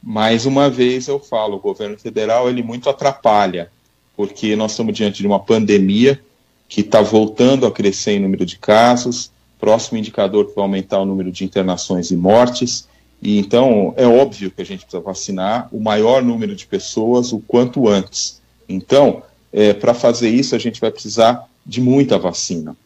Speaker 10: Mais uma vez eu falo, o governo federal ele muito atrapalha, porque nós estamos diante de uma pandemia que está voltando a crescer em número de casos, próximo indicador que vai aumentar o número de internações e mortes, e então é óbvio que a gente precisa vacinar o maior número de pessoas o quanto antes. Então, é, para fazer isso, a gente vai precisar de muita vacina.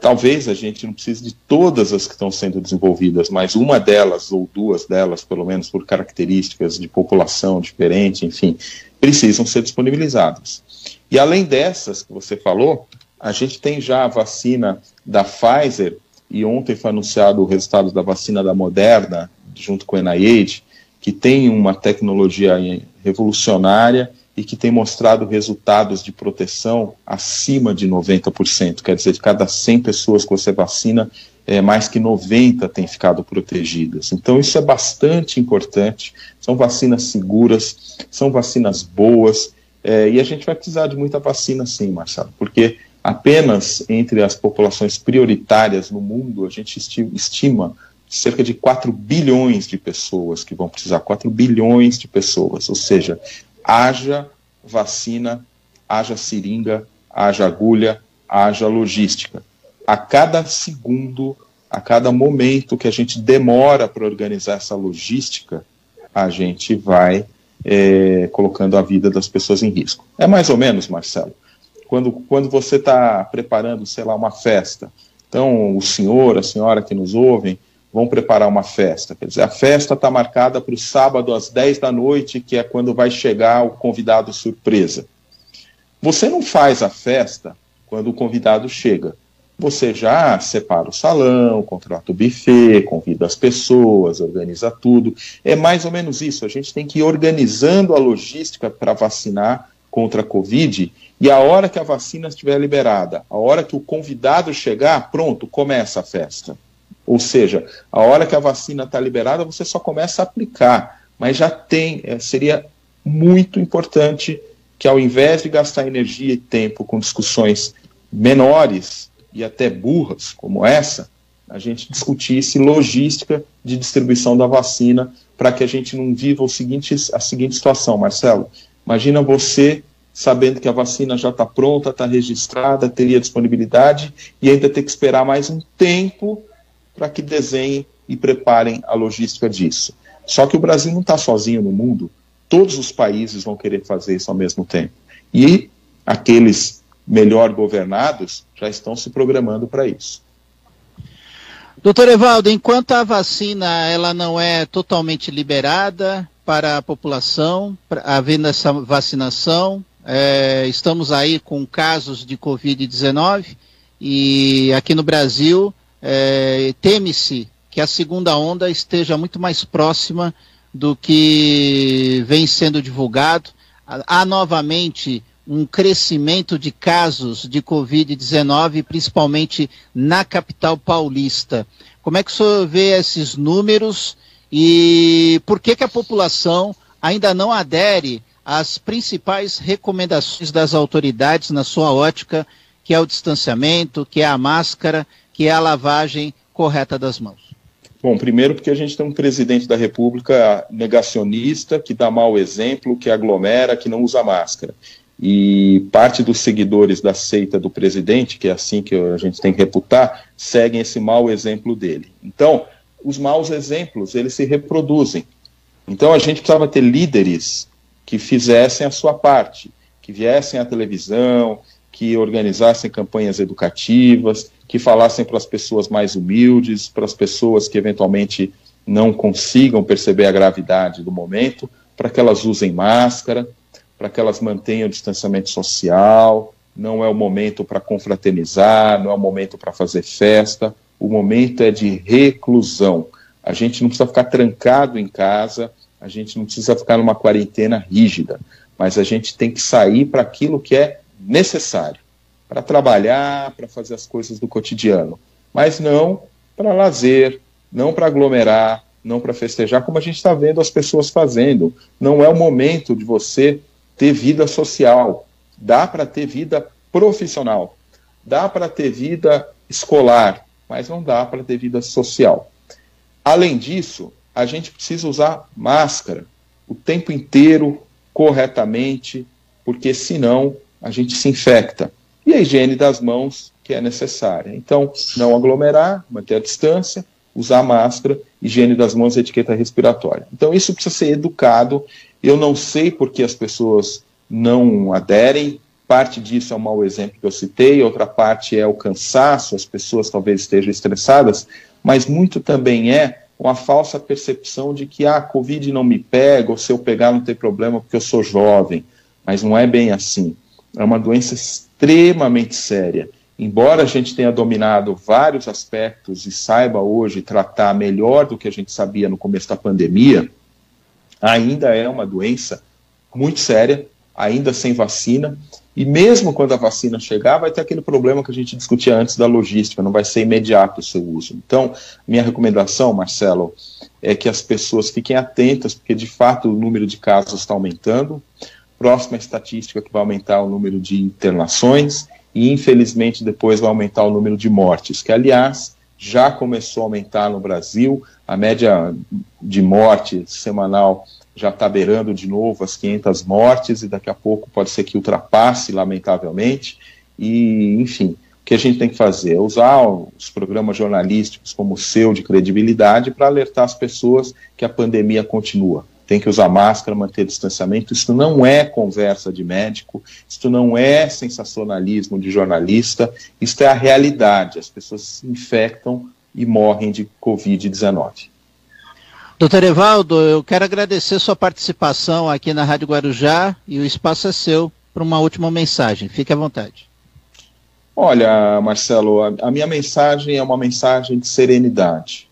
Speaker 10: Talvez a gente não precise de todas as que estão sendo desenvolvidas, mas uma delas, ou duas delas, pelo menos por características de população diferente, enfim, precisam ser disponibilizadas. E além dessas que você falou, a gente tem já a vacina da Pfizer, e ontem foi anunciado o resultado da vacina da Moderna, junto com a NIH, que tem uma tecnologia revolucionária e que tem mostrado resultados de proteção acima de 90%. Quer dizer, de cada 100 pessoas que você vacina, é, mais que 90 têm ficado protegidas. Então, isso é bastante importante. São vacinas seguras, são vacinas boas, é, e a gente vai precisar de muita vacina, sim, Marcelo, porque apenas entre as populações prioritárias no mundo, a gente estima cerca de 4 bilhões de pessoas que vão precisar, 4 bilhões de pessoas, ou seja, haja vacina, haja seringa, haja agulha, haja logística. A cada segundo, a cada momento que a gente demora para organizar essa logística, a gente vai é, colocando a vida das pessoas em risco. É mais ou menos, Marcelo, quando, quando você está preparando, sei lá, uma festa. Então, o senhor, a senhora que nos ouvem, vão preparar uma festa. Quer dizer, a festa está marcada para o sábado às 10 da noite, que é quando vai chegar o convidado surpresa. Você não faz a festa quando o convidado chega. Você já separa o salão, contrata o buffet, convida as pessoas, organiza tudo. É mais ou menos isso. A gente tem que ir organizando a logística para vacinar contra a Covid e a hora que a vacina estiver liberada, a hora que o convidado chegar, pronto, começa a festa. Ou seja, a hora que a vacina está liberada, você só começa a aplicar. Mas já tem, é, seria muito importante que ao invés de gastar energia e tempo com discussões menores e até burras como essa, a gente discutisse logística de distribuição da vacina para que a gente não viva o seguinte, a seguinte situação, Marcelo. Imagina você sabendo que a vacina já está pronta, está registrada, teria disponibilidade e ainda ter que esperar mais um tempo para que desenhem e preparem a logística disso. Só que o Brasil não está sozinho no mundo, todos os países vão querer fazer isso ao mesmo tempo. E aqueles melhor governados já estão se programando para isso.
Speaker 3: Doutor Evaldo, enquanto a vacina ela não é totalmente liberada para a população, havendo essa vacinação, é, estamos aí com casos de Covid-19 e aqui no Brasil é, teme-se que a segunda onda esteja muito mais próxima do que vem sendo divulgado. Há novamente um crescimento de casos de Covid-19, principalmente na capital paulista. Como é que o senhor vê esses números e por que, que a população ainda não adere às principais recomendações das autoridades na sua ótica, que é o distanciamento, que é a máscara que é a lavagem correta das mãos?
Speaker 10: Bom, primeiro porque a gente tem um presidente da República negacionista, que dá mau exemplo, que aglomera, que não usa máscara. E parte dos seguidores da seita do presidente, que é assim que a gente tem que reputar, seguem esse mau exemplo dele. Então, os maus exemplos, eles se reproduzem. Então, a gente precisava ter líderes que fizessem a sua parte, que viessem à televisão, que organizassem campanhas educativas, que falassem para as pessoas mais humildes, para as pessoas que eventualmente não consigam perceber a gravidade do momento, para que elas usem máscara, para que elas mantenham o distanciamento social. Não é o momento para confraternizar, não é o momento para fazer festa. O momento é de reclusão. A gente não precisa ficar trancado em casa, a gente não precisa ficar numa quarentena rígida, mas a gente tem que sair para aquilo que é necessário para trabalhar, para fazer as coisas do cotidiano. mas não para lazer, não para aglomerar, não para festejar, como a gente está vendo as pessoas fazendo. Não é o momento de você ter vida social. Dá para ter vida profissional, dá para ter vida escolar, mas não dá para ter vida social. Além disso, a gente precisa usar máscara o tempo inteiro, corretamente, porque senão a gente se infecta. E a higiene das mãos que é necessária. Então, não aglomerar, manter a distância, usar máscara, higiene das mãos e etiqueta respiratória. Então, isso precisa ser educado. Eu não sei por que as pessoas não aderem. Parte disso é um mau exemplo que eu citei, outra parte é o cansaço, as pessoas talvez estejam estressadas, mas muito também é uma falsa percepção de que ah, a Covid não me pega, ou se eu pegar não tem problema porque eu sou jovem. Mas não é bem assim. É uma doença extremamente séria. Embora a gente tenha dominado vários aspectos e saiba hoje tratar melhor do que a gente sabia no começo da pandemia, ainda é uma doença muito séria, ainda sem vacina, e mesmo quando a vacina chegar, vai ter aquele problema que a gente discutia antes da logística, não vai ser imediato o seu uso. Então, minha recomendação, Marcelo, é que as pessoas fiquem atentas, porque de fato o número de casos está aumentando. Próxima estatística que vai aumentar o número de internações e, infelizmente, depois vai aumentar o número de mortes, que, aliás, já começou a aumentar no Brasil. A média de morte semanal já está beirando de novo as 500 mortes e daqui a pouco pode ser que ultrapasse, lamentavelmente. E, enfim, o que a gente tem que fazer é usar os programas jornalísticos como o seu de credibilidade para alertar as pessoas que a pandemia continua. Tem que usar máscara, manter distanciamento. Isso não é conversa de médico, isso não é sensacionalismo de jornalista, isso é a realidade. As pessoas se infectam e morrem de Covid-19.
Speaker 3: Doutor Evaldo, eu quero agradecer sua participação aqui na Rádio Guarujá e o espaço é seu para uma última mensagem. Fique à vontade.
Speaker 10: Olha, Marcelo, a, a minha mensagem é uma mensagem de serenidade.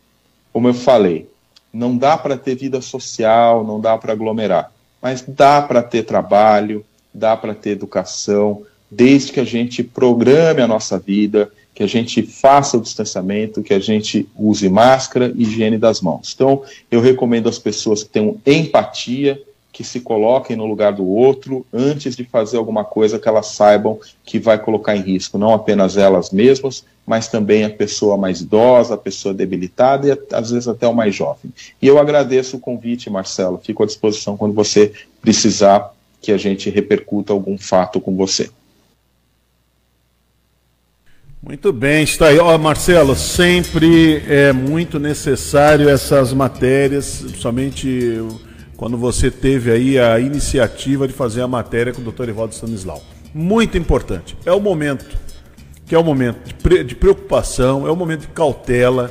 Speaker 10: Como eu falei, não dá para ter vida social, não dá para aglomerar, mas dá para ter trabalho, dá para ter educação, desde que a gente programe a nossa vida, que a gente faça o distanciamento, que a gente use máscara e higiene das mãos. Então, eu recomendo às pessoas que tenham empatia, que se coloquem no lugar do outro antes de fazer alguma coisa que elas saibam que vai colocar em risco não apenas elas mesmas, mas também a pessoa mais idosa, a pessoa debilitada e às vezes até o mais jovem. E eu agradeço o convite, Marcelo. Fico à disposição quando você precisar que a gente repercuta algum fato com você.
Speaker 2: Muito bem, está aí. Ó, Marcelo, sempre é muito necessário essas matérias, principalmente quando você teve aí a iniciativa de fazer a matéria com o Dr. Evaldo Stanislau. Muito importante. É o momento, que é o momento de, pre de preocupação, é o momento de cautela,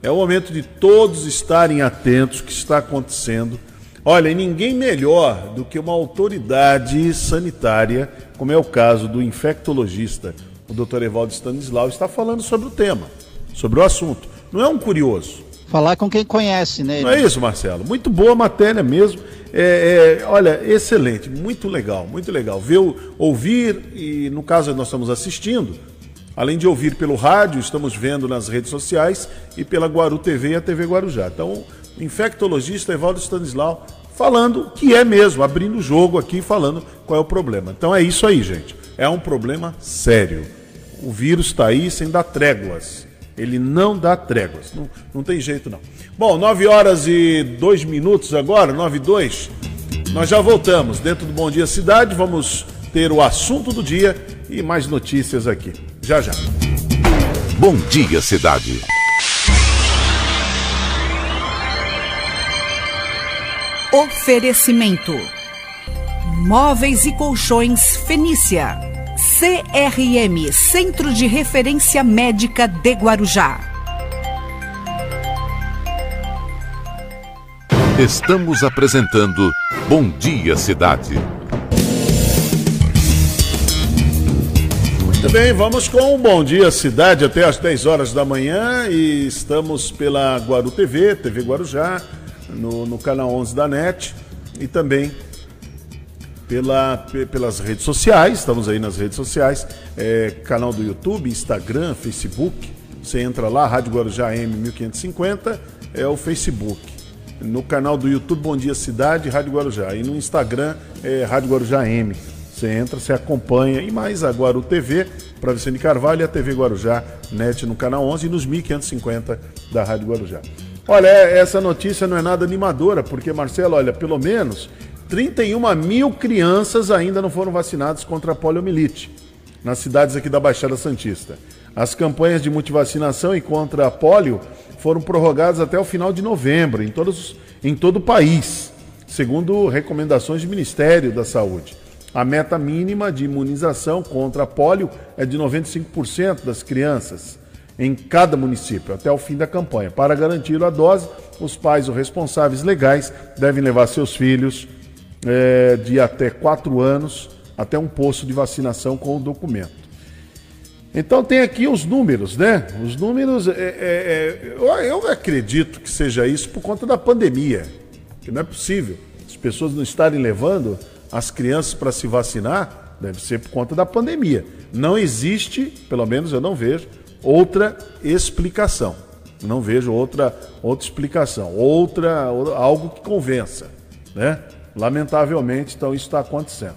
Speaker 2: é o momento de todos estarem atentos ao que está acontecendo. Olha, ninguém melhor do que uma autoridade sanitária, como é o caso do infectologista o doutor Evaldo Stanislau está falando sobre o tema, sobre o assunto. Não é um curioso.
Speaker 3: Falar com quem conhece, né?
Speaker 2: Não é isso, Marcelo. Muito boa matéria mesmo. É, é, olha, excelente, muito legal, muito legal. Ver, ouvir, e no caso nós estamos assistindo, além de ouvir pelo rádio, estamos vendo nas redes sociais e pela Guaru TV e a TV Guarujá. Então, o infectologista Evaldo Stanislau falando que é mesmo, abrindo o jogo aqui, falando qual é o problema. Então é isso aí, gente. É um problema sério. O vírus está aí sem dar tréguas. Ele não dá tréguas. Não, não tem jeito, não. Bom, 9 horas e 2 minutos agora, 9 e 2. Nós já voltamos dentro do Bom Dia Cidade. Vamos ter o assunto do dia e mais notícias aqui. Já já.
Speaker 1: Bom Dia Cidade.
Speaker 4: Oferecimento: Móveis e Colchões Fenícia. CRM Centro de Referência Médica de Guarujá.
Speaker 1: Estamos apresentando Bom Dia Cidade.
Speaker 2: Muito bem, vamos com o Bom Dia Cidade até às 10 horas da manhã e estamos pela Guaru TV, TV Guarujá, no, no canal 11 da NET e também pela, pelas redes sociais, estamos aí nas redes sociais, é, canal do YouTube, Instagram, Facebook, você entra lá, Rádio Guarujá M 1550, é o Facebook. No canal do YouTube Bom Dia Cidade, Rádio Guarujá. E no Instagram é Rádio Guarujá M. Você entra, você acompanha. E mais agora o TV, para Vicente Carvalho e a TV Guarujá, net no canal 11 e nos 1550 da Rádio Guarujá. Olha, é, essa notícia não é nada animadora, porque, Marcelo, olha, pelo menos 31 mil crianças ainda não foram vacinadas contra a poliomielite nas cidades aqui da Baixada Santista. As campanhas de multivacinação e contra a polio foram prorrogadas até o final de novembro em, todos, em todo o país, segundo recomendações do Ministério da Saúde. A meta mínima de imunização contra a polio é de 95% das crianças em cada município até o fim da campanha. Para garantir a dose, os pais ou responsáveis legais devem levar seus filhos é, de até 4 anos até um posto de vacinação com o documento. Então tem aqui os números, né? Os números, é, é, é, eu acredito que seja isso por conta da pandemia, que não é possível. As pessoas não estarem levando as crianças para se vacinar, deve ser por conta da pandemia. Não existe, pelo menos eu não vejo, outra explicação. Não vejo outra, outra explicação, outra algo que convença, né? Lamentavelmente, então isso está acontecendo.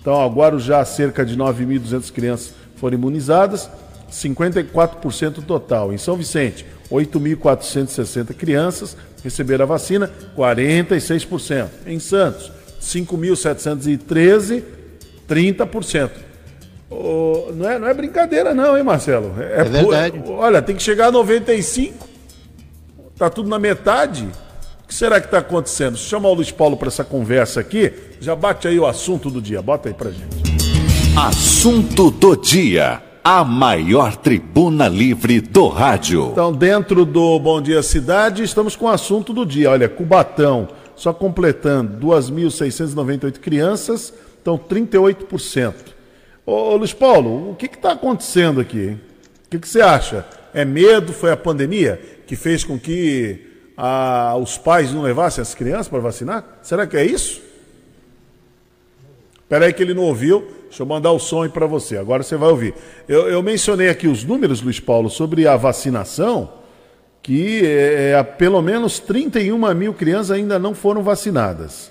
Speaker 2: Então, agora já cerca de 9.200 crianças foram imunizadas, 54% total. Em São Vicente, 8.460 crianças receberam a vacina, 46%. Em Santos, 5.713, 30%. Oh, não, é, não é brincadeira não, hein, Marcelo?
Speaker 3: É, é verdade.
Speaker 2: olha, tem que chegar a 95. Tá tudo na metade. Que será que está acontecendo? Chama o Luiz Paulo para essa conversa aqui. Já bate aí o assunto do dia. Bota aí para gente.
Speaker 1: Assunto do dia. A maior tribuna livre do rádio.
Speaker 2: Então, dentro do Bom Dia Cidade, estamos com o assunto do dia. Olha, Cubatão, só completando 2.698 crianças, então 38%. Ô, Luiz Paulo, o que está acontecendo aqui? O que, que, você acha? É medo? Foi a pandemia que fez com que ah, os pais não levassem as crianças para vacinar? Será que é isso? Espera aí que ele não ouviu. Deixa eu mandar o som aí para você. Agora você vai ouvir. Eu, eu, mencionei aqui os números, Luiz Paulo, sobre a vacinação, que é, é, pelo menos 31 mil crianças ainda não foram vacinadas.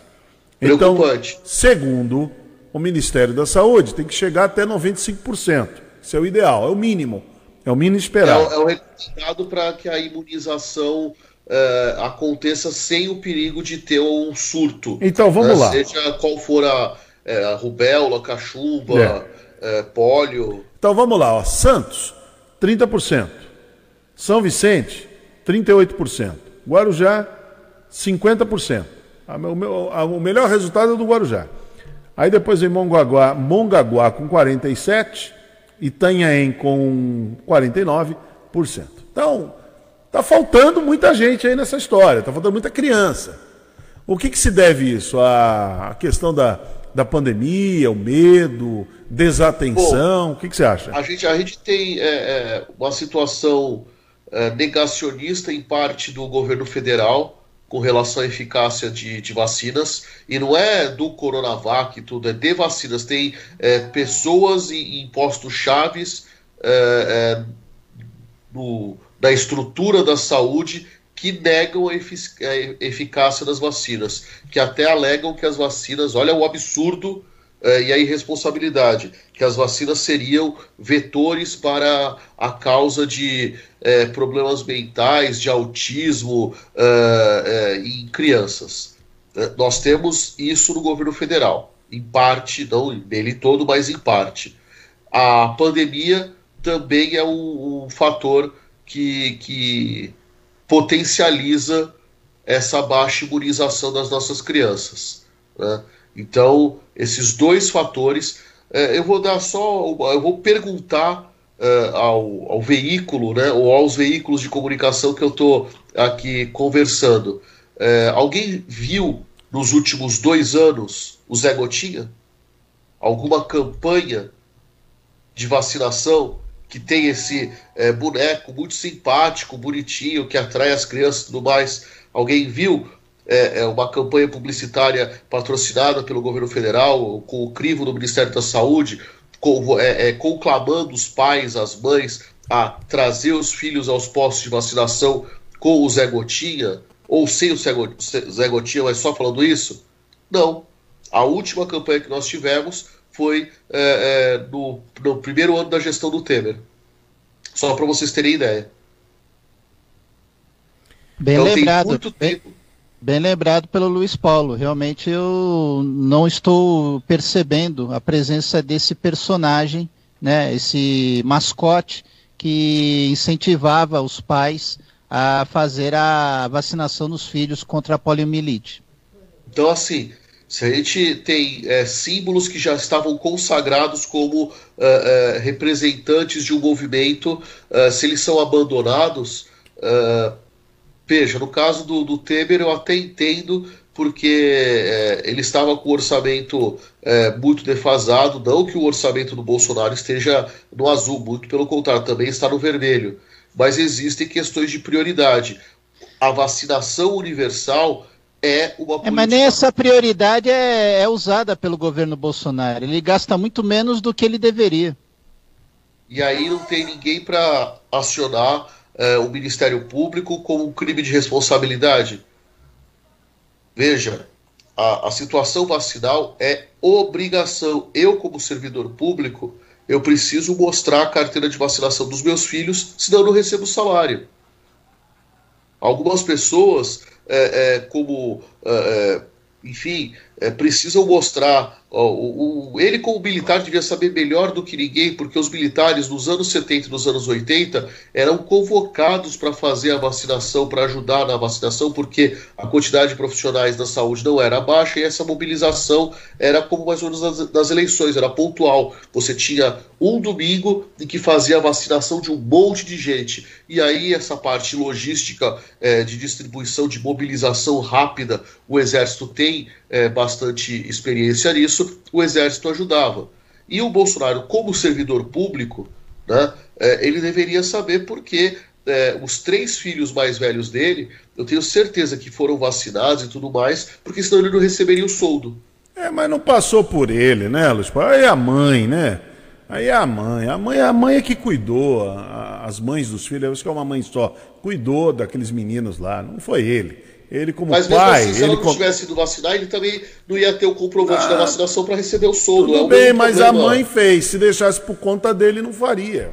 Speaker 2: Então, segundo o Ministério da Saúde, tem que chegar até 95%. Isso é o ideal, é o mínimo. É o mínimo esperado.
Speaker 5: É, é o recomendado para que a imunização é, aconteça sem o perigo de ter um surto.
Speaker 2: Então, vamos né? lá.
Speaker 5: Seja qual for a é, rubéola, cachumba, é. Pólio.
Speaker 2: Então vamos lá, ó. Santos, 30%. São Vicente, 38%. Guarujá, 50%. O melhor resultado é do Guarujá. Aí depois vem Mongaguá, Mongaguá com 47% Itanhaém com 49%. Então, tá faltando muita gente aí nessa história, tá faltando muita criança. O que, que se deve isso? A questão da, da pandemia, o medo, desatenção? Bom, o que, que, você acha?
Speaker 5: A gente, a gente tem é, é, uma situação é, negacionista em parte do governo federal com relação à eficácia de, de vacinas, e não é do Coronavac tudo, é de vacinas. Tem é, pessoas em, em postos chaves é, é, no, na estrutura da saúde que negam a, eficácia das vacinas, que até alegam que as vacinas, olha o absurdo eh, e a irresponsabilidade, que as vacinas seriam vetores para a causa de eh, problemas mentais, de autismo eh, em crianças. Nós temos isso no governo federal, em parte, não nele todo, mas em parte. A pandemia também é um, um fator que, que potencializa essa baixa imunização das nossas crianças. Né? Então, esses dois fatores, é, eu vou dar só, eu vou perguntar é, ao, ao, veículo, né, ou aos veículos de comunicação que eu estou aqui conversando. É, alguém viu nos últimos dois anos o Zé Gotinha? Alguma campanha de vacinação que tem esse é, boneco muito simpático, bonitinho, que atrai as crianças e tudo mais. Alguém viu é, é, uma campanha publicitária patrocinada pelo governo federal, com o crivo do Ministério da Saúde, com, é, é, conclamando os pais, as mães a trazer os filhos aos postos de vacinação com o Zé Gotinha, ou sem o Zé Gotinha, mas só falando isso? Não. A última campanha que nós tivemos foi é, é, no, no primeiro ano da gestão do Temer. Só para vocês terem ideia.
Speaker 3: Bem então, lembrado. Bem, bem, lembrado pelo Luiz Paulo. Realmente eu não estou percebendo a presença desse personagem, né, esse mascote que incentivava os pais a fazer a vacinação dos filhos contra a poliomielite.
Speaker 5: Então, assim, se a gente tem é, símbolos que já estavam consagrados como uh, uh, representantes de um movimento, uh, se eles são abandonados, veja, no caso do, do, Temer eu até entendo porque ele estava com o orçamento muito defasado, não que o orçamento do Bolsonaro esteja no azul, muito pelo contrário, também está no vermelho mas existem questões de prioridade. A vacinação universal é uma política...
Speaker 3: é, Mas nem essa prioridade é, é, usada pelo governo Bolsonaro. Ele gasta muito menos do que ele deveria.
Speaker 5: E aí não tem ninguém para acionar é, o Ministério Público como um crime de responsabilidade. Veja, a, a situação vacinal é obrigação. Eu, como servidor público, eu preciso mostrar a carteira de vacinação dos meus filhos, senão eu não recebo salário. Algumas pessoas, é, é, como, é, é enfim, é, precisam mostrar. Ó, o, o, ele, como militar, devia saber melhor do que ninguém, porque os militares nos anos 70 e nos anos 80 eram convocados para fazer a vacinação, para ajudar na vacinação, porque a quantidade de profissionais da saúde não era baixa e essa mobilização era como mais ou menos nas, eleições, era pontual. Você tinha um domingo em que fazia a vacinação de um monte de gente. E aí, essa parte logística é, de distribuição, de mobilização rápida, o Exército tem é, bastante experiência nisso, o Exército ajudava. E o Bolsonaro, como servidor público, né, é, ele deveria saber porque é, os três filhos mais velhos dele, eu tenho certeza que foram vacinados e tudo mais, porque senão ele não receberia o soldo.
Speaker 2: É, mas não passou por ele, né, Luiz? Aí a mãe, né? Aí é a mãe, a mãe, a mãe é que cuidou, a, as mães dos filhos, eu acho que é uma mãe só, cuidou daqueles meninos lá, não foi ele. Ele como Mas pai, assim,
Speaker 5: se
Speaker 2: ele
Speaker 5: ela não tivesse ido vacinar, ele também não ia ter o comprovante ah, da vacinação para receber o soldo.
Speaker 2: Tudo é bem, mas problema. a mãe fez. Se deixasse por conta dele, não faria.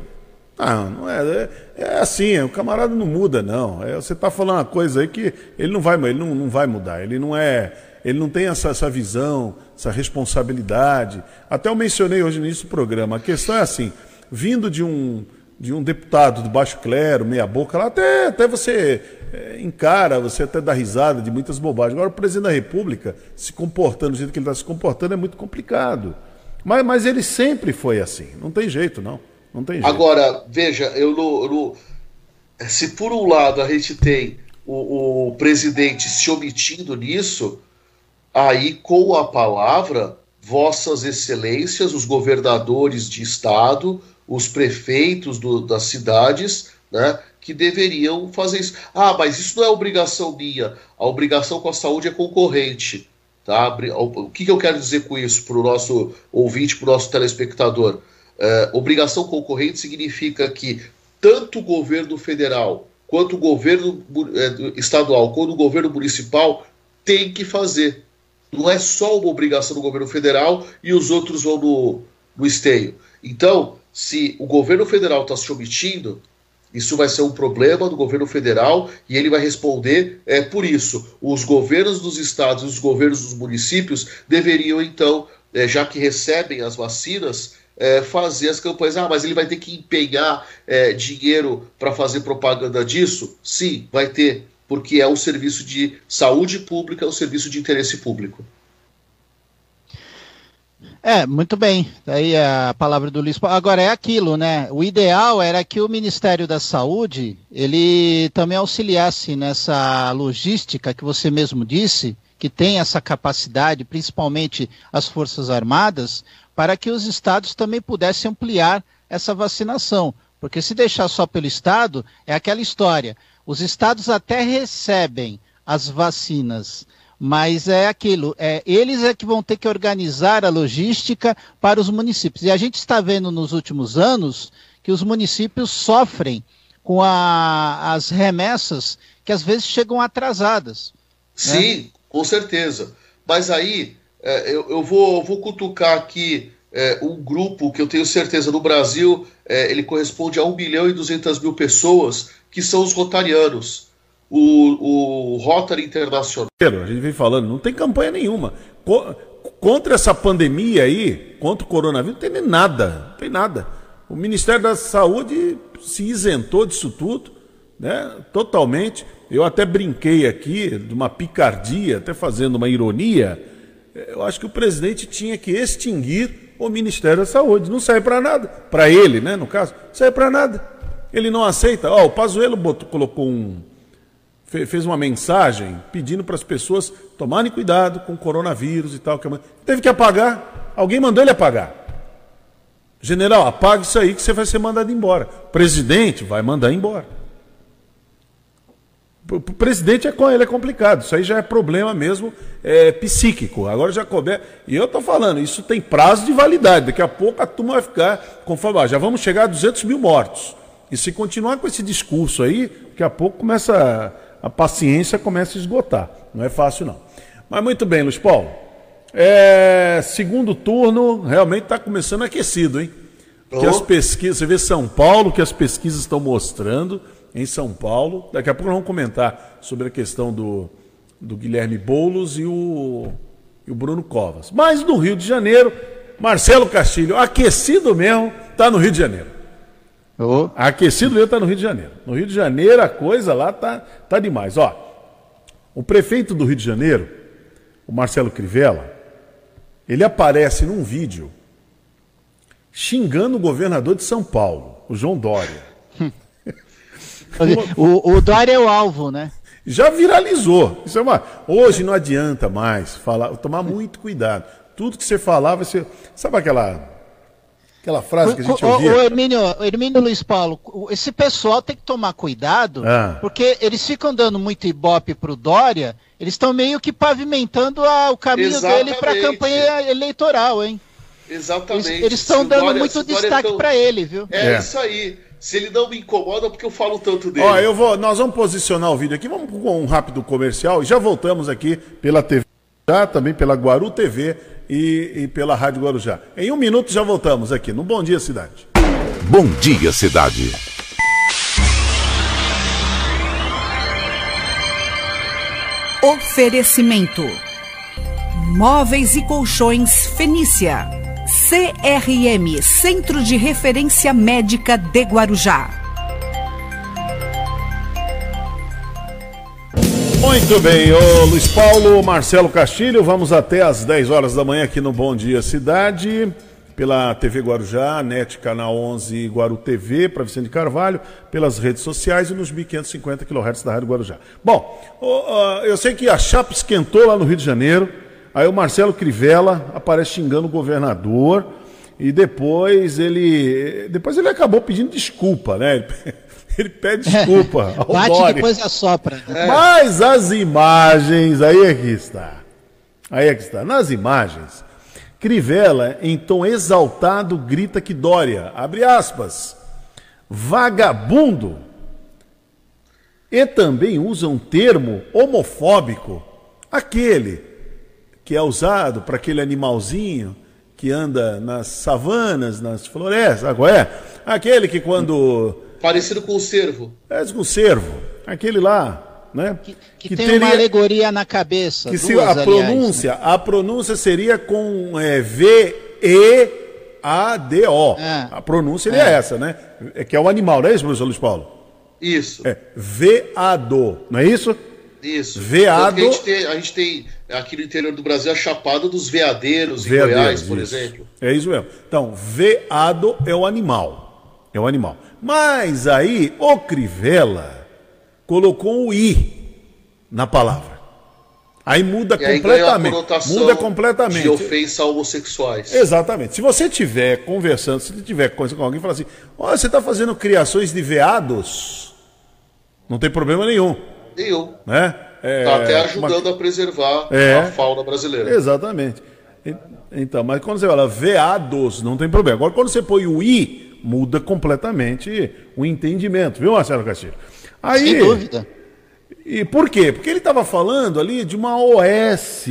Speaker 2: Não, não é, é, é assim, o camarada não muda, não. É, você está falando uma coisa aí que ele não vai, ele não, não vai mudar. Ele não é, ele não tem essa, essa visão, essa responsabilidade. Até eu mencionei hoje nisso do programa. A questão é assim, vindo de um de um deputado do baixo clero, meia boca, lá até, até você é, encara, você até dá risada de muitas bobagens. Agora, o presidente da República se comportando do jeito que ele está se comportando é muito complicado. Mas, mas ele sempre foi assim, não tem jeito, não. Não tem jeito.
Speaker 5: Agora, veja, eu eu não... se por um lado a gente tem o, o presidente se omitindo nisso, aí com a palavra, vossas excelências, os governadores de estado, os prefeitos do, das cidades, né, que deveriam fazer isso. Ah, mas isso não é obrigação minha. A obrigação com a saúde é concorrente. Tá? O que, que eu quero dizer com isso para o nosso ouvinte, para o nosso telespectador? É, obrigação concorrente significa que tanto o governo federal, quanto o governo é, estadual, quanto o governo municipal tem que fazer. Não é só uma obrigação do governo federal e os outros vão no, no esteio. Então, se o governo federal está se omitindo, isso vai ser um problema do governo federal e ele vai responder é, por isso. Os governos dos estados e os governos dos municípios deveriam, então, é, já que recebem as vacinas, é, fazer as campanhas. Ah, mas ele vai ter que empenhar é, dinheiro para fazer propaganda disso? Sim, vai ter, porque é um serviço de saúde pública, é um serviço de interesse público.
Speaker 3: É, muito bem. Daí a palavra do Luiz. Agora é aquilo, né? O ideal era que o Ministério da Saúde ele também auxiliasse nessa logística que você mesmo disse, que tem essa capacidade, principalmente as Forças Armadas, para que os estados também pudessem ampliar essa vacinação. Porque se deixar só pelo estado, é aquela história. Os estados até recebem as vacinas mas é aquilo, é, eles é que vão ter que organizar a logística para os municípios. E a gente está vendo nos últimos anos que os municípios sofrem com a, as remessas que às vezes chegam atrasadas.
Speaker 5: Né? Sim, né? com certeza. Mas aí é, eu, eu vou, vou cutucar aqui é, um grupo que eu tenho certeza no Brasil é, ele corresponde a 1 bilhão e 200 mil pessoas, que são os rotarianos. O, o Rotary Internacional.
Speaker 2: A gente vem falando, não tem campanha nenhuma. Co contra essa pandemia aí, contra o coronavírus, não tem nada. Não tem nada. O Ministério da Saúde se isentou disso tudo, né? Totalmente. Eu até brinquei aqui de uma picardia, até fazendo uma ironia. Eu acho que o presidente tinha que extinguir o Ministério da Saúde. Não serve para nada. Para ele, né, no caso, não serve para nada. Ele não aceita. Ó, o Pazuello botou, colocou um. Fez uma mensagem pedindo para as pessoas tomarem cuidado com o coronavírus e tal. Teve que apagar. Alguém mandou ele apagar. General, apaga isso aí que você vai ser mandado embora. Presidente vai mandar embora. O presidente é com ele é complicado. Isso aí já é problema mesmo é, psíquico. Agora já couber. E eu estou falando, isso tem prazo de validade. Daqui a pouco a turma vai ficar conforme. Ah, já vamos chegar a 200 mil mortos. E se continuar com esse discurso aí, daqui a pouco começa a, paciência começa a esgotar. Não é fácil não. Mas muito bem, Luiz Paulo. É, segundo turno realmente está começando aquecido, hein? Que as pesquisas, você vê São Paulo, que as pesquisas estão mostrando em São Paulo. Daqui a pouco nós vamos comentar sobre a questão do, do Guilherme Boulos e o, e o Bruno Covas. Mas no Rio de Janeiro, Marcelo Castilho, aquecido mesmo, está no Rio de Janeiro. Oh. Aquecido mesmo está no Rio de Janeiro. No Rio de Janeiro a coisa lá tá, tá demais. Ó, o prefeito do Rio de Janeiro, o Marcelo Crivella, ele aparece num vídeo xingando o governador de São Paulo, o João Dória. <laughs>
Speaker 3: O, o Dória é o alvo, né?
Speaker 2: Já viralizou. Isso é uma... Hoje não adianta mais falar, tomar muito cuidado. Tudo que você falar vai ser. Sabe aquela. Aquela frase que a gente ouvia?
Speaker 3: O, o Hermínio, Hermínio Luiz Paulo, esse pessoal tem que tomar cuidado, ah. porque eles ficam dando muito ibope pro Dória, eles estão meio que pavimentando a, o caminho Exatamente. dele para a campanha eleitoral, hein?
Speaker 5: Exatamente.
Speaker 3: Eles estão dando Dória, muito destaque tão... para ele, viu?
Speaker 5: É, é, isso aí. Se ele não me incomoda, porque eu falo tanto dele.
Speaker 2: Ó, eu vou, nós vamos posicionar o vídeo aqui, vamos com um rápido comercial e já voltamos aqui pela TV, já, também pela Guaru TV e, e pela Rádio Guarujá. Em um minuto já voltamos aqui no Bom Dia Cidade.
Speaker 1: Bom Dia Cidade.
Speaker 4: Oferecimento: Móveis e Colchões Fenícia. CRM Centro de Referência Médica de Guarujá.
Speaker 2: Muito bem, ô Luiz Paulo, Marcelo Castilho, vamos até às 10 horas da manhã aqui no Bom Dia Cidade, pela TV Guarujá, NET Canal 11 Guaru TV, para Vicente Carvalho, pelas redes sociais e nos 1550 kHz da Rádio Guarujá. Bom, eu sei que a chapa esquentou lá no Rio de Janeiro, Aí o Marcelo Crivella aparece xingando o governador e depois ele depois ele acabou pedindo desculpa, né? <laughs> Ele pede desculpa <laughs>
Speaker 3: ao Bate Dória. depois assopra.
Speaker 2: É. Mas as imagens, aí é que está. Aí é que está. Nas imagens, Crivella, em tom exaltado, grita que Dória, abre aspas, vagabundo, e também usa um termo homofóbico, aquele que é usado para aquele animalzinho que anda nas savanas, nas florestas, agora é? Aquele que quando...
Speaker 5: Parecido com o cervo.
Speaker 2: É, com o cervo. Aquele lá, né?
Speaker 3: Que, que, que tem teria, uma alegoria na cabeça.
Speaker 2: Que duas, se, a aliás, pronúncia, né? a pronúncia seria com é, V-E-A-D-O. É. A pronúncia é. é. essa, né? É que é o animal, não é isso, professor Luiz Paulo?
Speaker 5: Isso.
Speaker 2: É veado, não é isso?
Speaker 5: Isso.
Speaker 2: Veado.
Speaker 5: A gente, tem, a gente tem aqui no interior do Brasil a Chapada dos Veadeiros, Veadeiros em Goiás, por
Speaker 2: isso.
Speaker 5: exemplo.
Speaker 2: É isso mesmo. Então, veado é o animal. É o animal. Mas aí o Crivella colocou o i na palavra. Aí muda e completamente. Aí muda completamente. De
Speaker 5: ofensa a homossexuais.
Speaker 2: Exatamente. Se você estiver conversando, se tiver coisa com alguém falar assim: Olha, você está fazendo criações de veados, não tem problema nenhum.
Speaker 5: Nenhum.
Speaker 2: Né?
Speaker 5: É, tá até ajudando uma... a preservar é, a fauna brasileira.
Speaker 2: Exatamente. Então, mas quando você fala veados, não tem problema. Agora, quando você põe o i, muda completamente o entendimento, viu, Marcelo Castilho? Aí,
Speaker 3: Sem dúvida.
Speaker 2: E por quê? Porque ele estava falando ali de uma OS.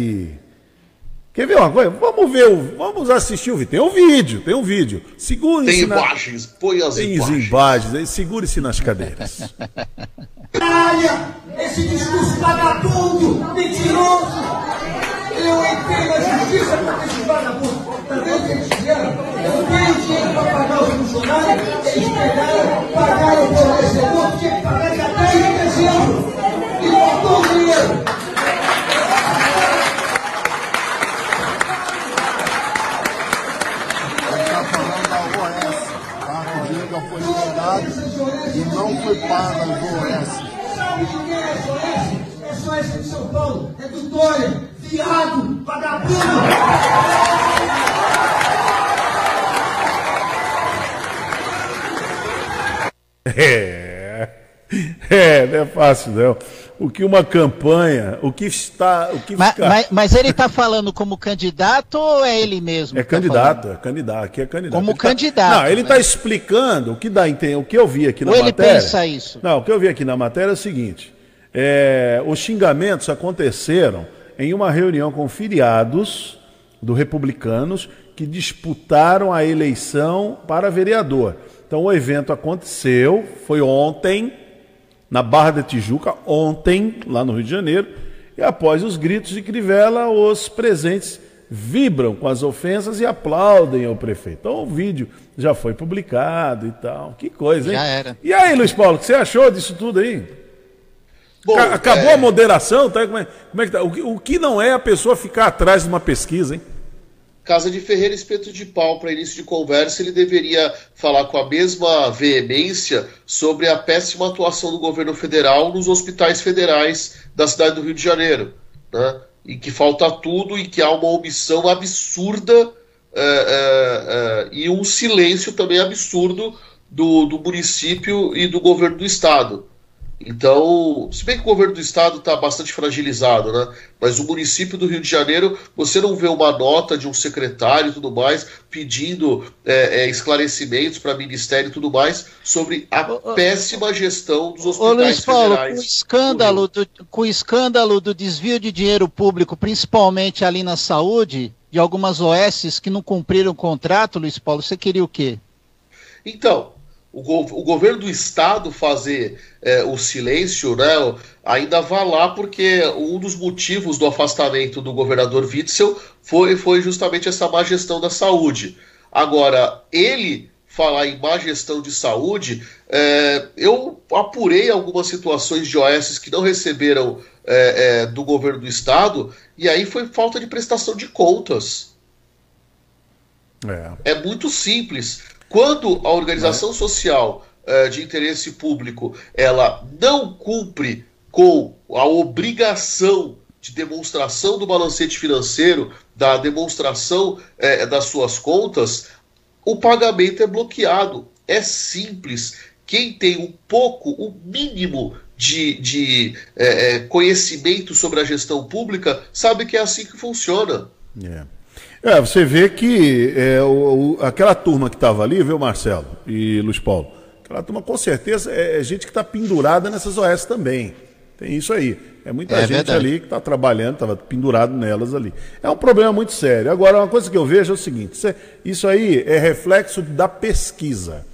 Speaker 2: Quer ver uma coisa? Vamos ver, o, vamos assistir o vídeo. Tem um vídeo, tem um vídeo. Segure-se.
Speaker 5: Tem
Speaker 2: na-
Speaker 5: imagens, põe as
Speaker 2: Tem
Speaker 5: imagens.
Speaker 2: imagens, segure-se nas cadeiras.
Speaker 11: Caralho! Esse discurso vagabundo, mentiroso! Eu entrei na justiça para esses vagabundos. Tá vendo o que eles fizeram? Eu tenho dinheiro para pagar os funcionários, eles pegaram, pagaram o fornecedor, tinha que pagar dia 10 de dezembro. E faltou o dinheiro.
Speaker 12: Tá? Dinheiro e não foi pago as OS.
Speaker 11: De quem é São Paulo. É do Dória. Viado, vagabundo.
Speaker 2: É. É, não é fácil, não. O que uma campanha, o que está. O que
Speaker 3: Mas,
Speaker 2: fica-
Speaker 3: mas- mas ele está falando como candidato ou é ele mesmo?
Speaker 2: É
Speaker 3: tá
Speaker 2: candidato, é candidato, aqui é candidato.
Speaker 3: Como
Speaker 2: Ele tá-
Speaker 3: candidato,
Speaker 2: Não, ele
Speaker 3: né?
Speaker 2: está explicando o que dá o que eu vi aqui na
Speaker 3: Ou ele
Speaker 2: matéria.
Speaker 3: pensa isso?
Speaker 2: Não, o que eu vi aqui na matéria é o seguinte: é, os xingamentos aconteceram em uma reunião com filiados do Republicanos que disputaram a eleição para vereador. Então o evento aconteceu, foi ontem, na Barra da Tijuca, ontem, lá no Rio de Janeiro, e após os gritos de Crivella, os presentes vibram com as ofensas e aplaudem ao prefeito. Então o vídeo já foi publicado e tal. Que coisa, hein?
Speaker 3: Já era.
Speaker 2: E aí, Luiz Paulo, o que você achou disso tudo aí?
Speaker 5: Bom,
Speaker 2: Ca- Acabou
Speaker 5: é,
Speaker 2: a moderação? Tá? Como, é, como é que tá? O, que, o que não é a pessoa ficar atrás de uma pesquisa, hein?
Speaker 5: Casa de Ferreira espeto de pau para início de conversa, ele deveria falar com a mesma veemência sobre a péssima atuação do governo federal nos hospitais federais da cidade do Rio de Janeiro, né? E que falta tudo e que há uma omissão absurda eh, eh, eh, e um silêncio também absurdo do, do município e do governo do estado. Então, se bem que o governo do estado está bastante fragilizado, né? Mas o município do Rio de Janeiro, você não vê uma nota de um secretário e tudo mais pedindo é, é, esclarecimentos para ministério e tudo mais sobre a péssima gestão dos
Speaker 3: Ô
Speaker 5: hospitais
Speaker 3: Luiz Paulo, com o
Speaker 5: federais.
Speaker 3: escândalo do, com o escândalo do desvio de dinheiro público, principalmente ali na saúde, de algumas OSs que não cumpriram o contrato, Luiz Paulo, você queria o quê?
Speaker 5: Então, o, o governo do estado fazer é, o silêncio, né, ainda vai lá porque um dos motivos do afastamento do governador Witzel foi, foi justamente essa má gestão da saúde. Agora, ele falar em má gestão de saúde, é, eu apurei algumas situações de OS que não receberam é, é, do governo do estado, e aí foi falta de prestação de contas.
Speaker 2: É.
Speaker 5: É muito simples. Quando a organização social eh, de interesse público ela não cumpre com a obrigação de demonstração do balancete financeiro, da demonstração eh, das suas contas, o pagamento é bloqueado. É simples. Quem tem um pouco, o mínimo de, de eh, conhecimento sobre a gestão pública sabe que é assim que funciona.
Speaker 2: É. É, você vê que é, o- o- aquela turma que estava ali, viu, Marcelo e Luiz Paulo? Aquela turma com certeza é, é gente que está pendurada nessas OS também. Tem isso aí. É muita
Speaker 3: É
Speaker 2: gente
Speaker 3: verdade.
Speaker 2: ali que está trabalhando, estava pendurado nelas ali. É um problema muito sério. Agora, uma coisa que eu vejo é o seguinte: isso, isso aí é reflexo da pesquisa.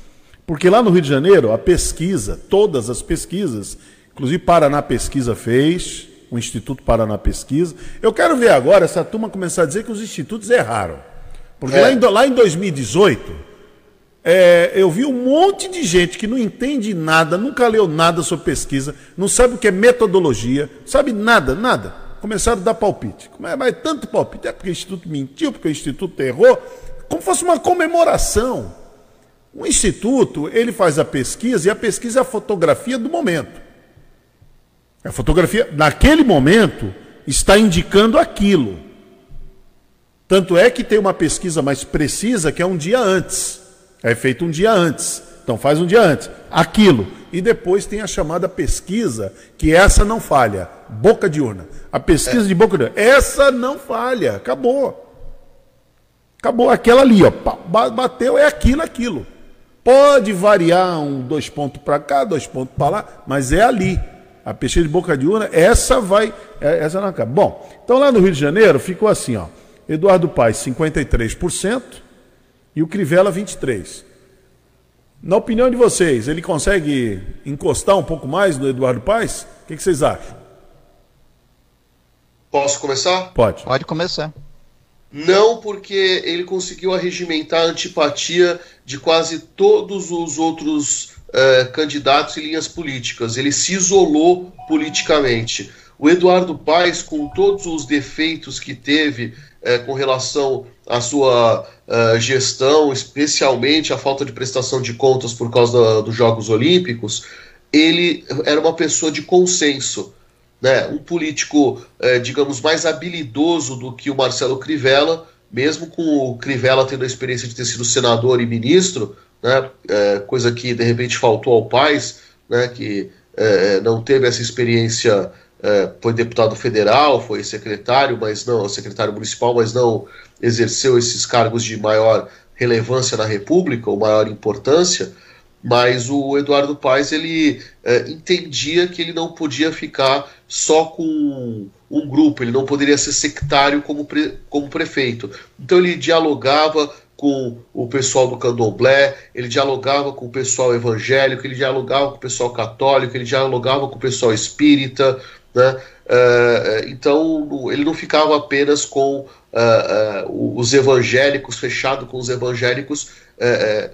Speaker 2: Porque lá no Rio de Janeiro, a pesquisa, todas as pesquisas, inclusive Paraná Pesquisa fez, o Instituto Paraná Pesquisa. Eu quero ver agora essa turma começar a dizer que os institutos erraram. Porque
Speaker 5: É.
Speaker 2: lá, em, lá em 2018, é, eu vi um monte de gente que não entende nada, nunca leu nada sobre pesquisa, não sabe o que é metodologia, sabe nada, nada. Começaram a dar palpite. Como é, mas tanto palpite? É porque o Instituto mentiu, porque o Instituto errou, como fosse uma comemoração. O Instituto, ele faz a pesquisa e a pesquisa é a fotografia do momento. A fotografia, naquele momento, está indicando aquilo. Tanto é que tem uma pesquisa mais precisa que é um dia antes. É feito um dia antes. Então faz um dia antes. Aquilo. E depois tem a chamada pesquisa, que essa não falha. Boca de urna. A pesquisa de boca de urna. Essa não falha. Acabou. Acabou aquela ali, ó. Bateu, é aquilo, aquilo. Pode variar um dois pontos para cá, dois pontos para lá, mas é ali. A peixeira de boca de urna, essa vai, é- essa não acaba. Bom, então lá no Rio de Janeiro ficou assim, ó. Eduardo Paes 53% e o Crivella 23%. Na opinião de vocês, ele consegue encostar um pouco mais no Eduardo Paes? O que, que vocês acham?
Speaker 5: Posso começar?
Speaker 2: Pode.
Speaker 3: Pode começar.
Speaker 5: Não, porque ele conseguiu arregimentar a antipatia de quase todos os outros eh, candidatos e linhas políticas. Ele se isolou politicamente. O Eduardo Paes, com todos os defeitos que teve eh, com relação à sua eh, gestão, especialmente a falta de prestação de contas por causa dos Jogos Olímpicos, ele era uma pessoa de consenso né, um político, digamos, mais habilidoso do que o Marcelo Crivella, mesmo com o Crivella tendo a experiência de ter sido senador e ministro, né, eh, coisa que de repente faltou ao Paes, né, que eh, não teve essa experiência, eh, foi deputado federal, foi secretário, mas não, secretário municipal, mas não exerceu esses cargos de maior relevância na República, ou maior importância mas o Eduardo Paes ele eh, entendia que ele não podia ficar só com um grupo, ele não poderia ser sectário como, pre- como prefeito. Então ele dialogava com o pessoal do candomblé, ele dialogava com o pessoal evangélico, ele dialogava com o pessoal católico, ele dialogava com o pessoal espírita, né? Eh, então ele não ficava apenas com eh, eh, os evangélicos, fechado com os evangélicos,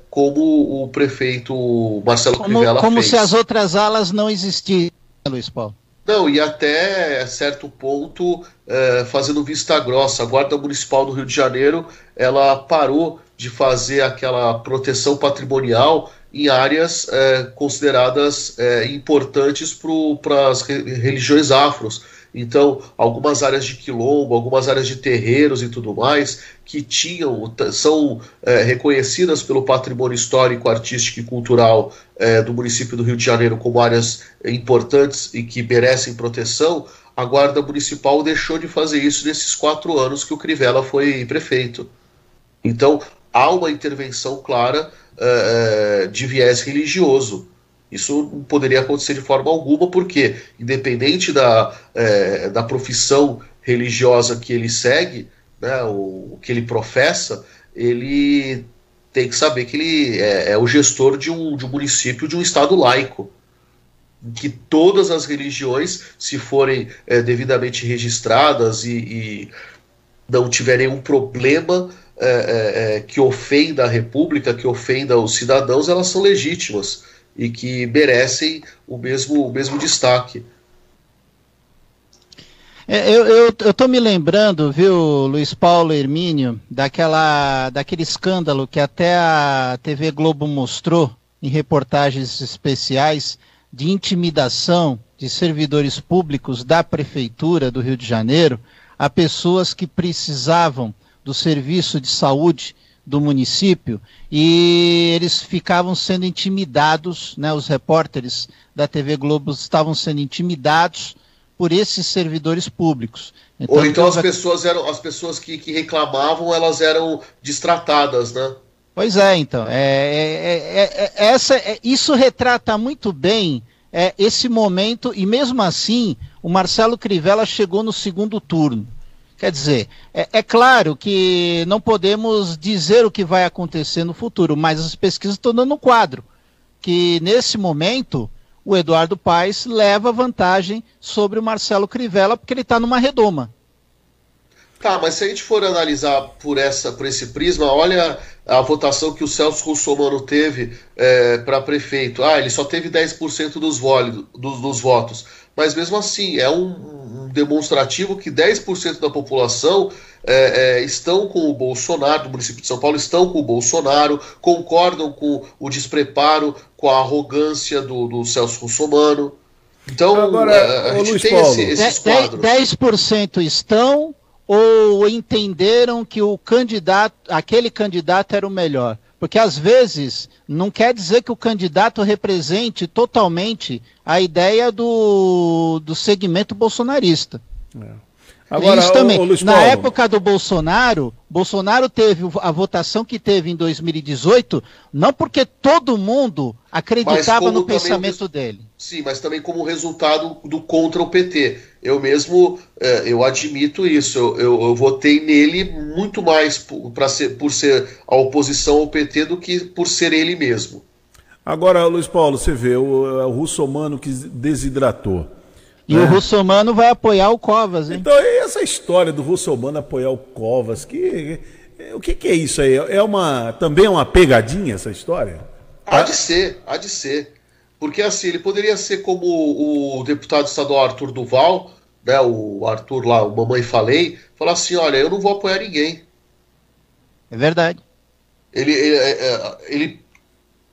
Speaker 5: como o prefeito Marcelo
Speaker 3: Como,
Speaker 5: Crivella
Speaker 3: como
Speaker 5: fez.
Speaker 3: se as outras alas não existissem, Luiz Paulo.
Speaker 5: Não, e até certo ponto, eh, fazendo vista grossa, a Guarda Municipal do Rio de Janeiro, ela parou de fazer aquela proteção patrimonial em áreas eh, consideradas eh, importantes para as religiões afros. Então, algumas áreas de quilombo, algumas áreas de terreiros e tudo mais, que tinham, são eh, reconhecidas pelo patrimônio histórico, artístico e cultural eh, do município do Rio de Janeiro como áreas importantes e que merecem proteção, a Guarda Municipal deixou de fazer isso nesses quatro anos que o Crivella foi prefeito. Então, há uma intervenção clara eh, eh, de viés religioso. Isso não poderia acontecer de forma alguma, porque, independente da, eh, da profissão religiosa que ele segue, né, o, o que ele professa, ele tem que saber que ele é, é o gestor de um, de um município, de um estado laico em que todas as religiões, se forem eh, devidamente registradas e, e não tiverem um problema eh, eh, eh, que ofenda a República, que ofenda os cidadãos, elas são legítimas e que merecem o mesmo, o mesmo destaque.
Speaker 3: É, Eu, eu, eu me lembrando, viu, Luiz Paulo Hermínio, daquela, daquele escândalo que até a TV Globo mostrou em reportagens especiais de intimidação de servidores públicos da Prefeitura do Rio de Janeiro a pessoas que precisavam do serviço de saúde do município e eles ficavam sendo intimidados, né, os repórteres da TV Globo estavam sendo intimidados por esses servidores públicos.
Speaker 5: Ou então as pessoas eram as pessoas que, que reclamavam, elas eram distratadas, né?
Speaker 3: Pois é, então. É, é- é- é- essa, é- isso retrata muito bem é, esse momento, e mesmo assim, o Marcelo Crivella chegou no segundo turno. Quer dizer, é, é claro que não podemos dizer o que vai acontecer no futuro, mas as pesquisas estão dando um quadro. Que nesse momento, o Eduardo Paes leva vantagem sobre o Marcelo Crivella, porque ele está numa redoma.
Speaker 5: Tá, mas se a gente for analisar por, essa, por esse prisma, olha a votação que o Celso Russomano teve para prefeito. Ah, ele só teve 10% dos, vólido- dos, dos votos. Mas mesmo assim, é um, um demonstrativo que 10% da população é, é, estão com o Bolsonaro, do município de São Paulo, estão com o Bolsonaro, concordam com o despreparo, com a arrogância do, do Celso Russomano. Então,
Speaker 2: Agora,
Speaker 5: é, a
Speaker 2: ô,
Speaker 5: gente
Speaker 2: Luiz
Speaker 5: tem
Speaker 2: Paulo.
Speaker 5: esse- esses quadros.
Speaker 3: 10% estão ou entenderam que o candidato, aquele candidato era o melhor? Porque às vezes não quer dizer que o candidato represente totalmente a ideia do, do segmento bolsonarista. Agora, Isso também. Ô, ô, Na época do Bolsonaro, Bolsonaro teve a votação que teve em 2018, não porque todo mundo acreditava no pensamento o, dele.
Speaker 5: Sim, mas também como resultado do contra o PT. Eu mesmo, é, eu admito isso. Eu, eu, eu, votei nele muito mais por, ser, por ser a oposição ao PT do que por ser ele mesmo.
Speaker 2: Agora, Luiz Paulo, você vê, o, o russomano que desidratou.
Speaker 3: E é. o russomano vai apoiar o Covas, hein?
Speaker 2: Então, e essa história do russomano apoiar o Covas, que, o que, que é isso aí? É uma, também é uma pegadinha essa história?
Speaker 5: Há de ser, há de ser. Porque assim, ele poderia ser como o deputado estadual Arthur Duval, né, o Arthur lá, o Mamãe Falei, falar assim, olha, eu não vou apoiar ninguém.
Speaker 3: É verdade.
Speaker 5: Ele, ele, é, é, ele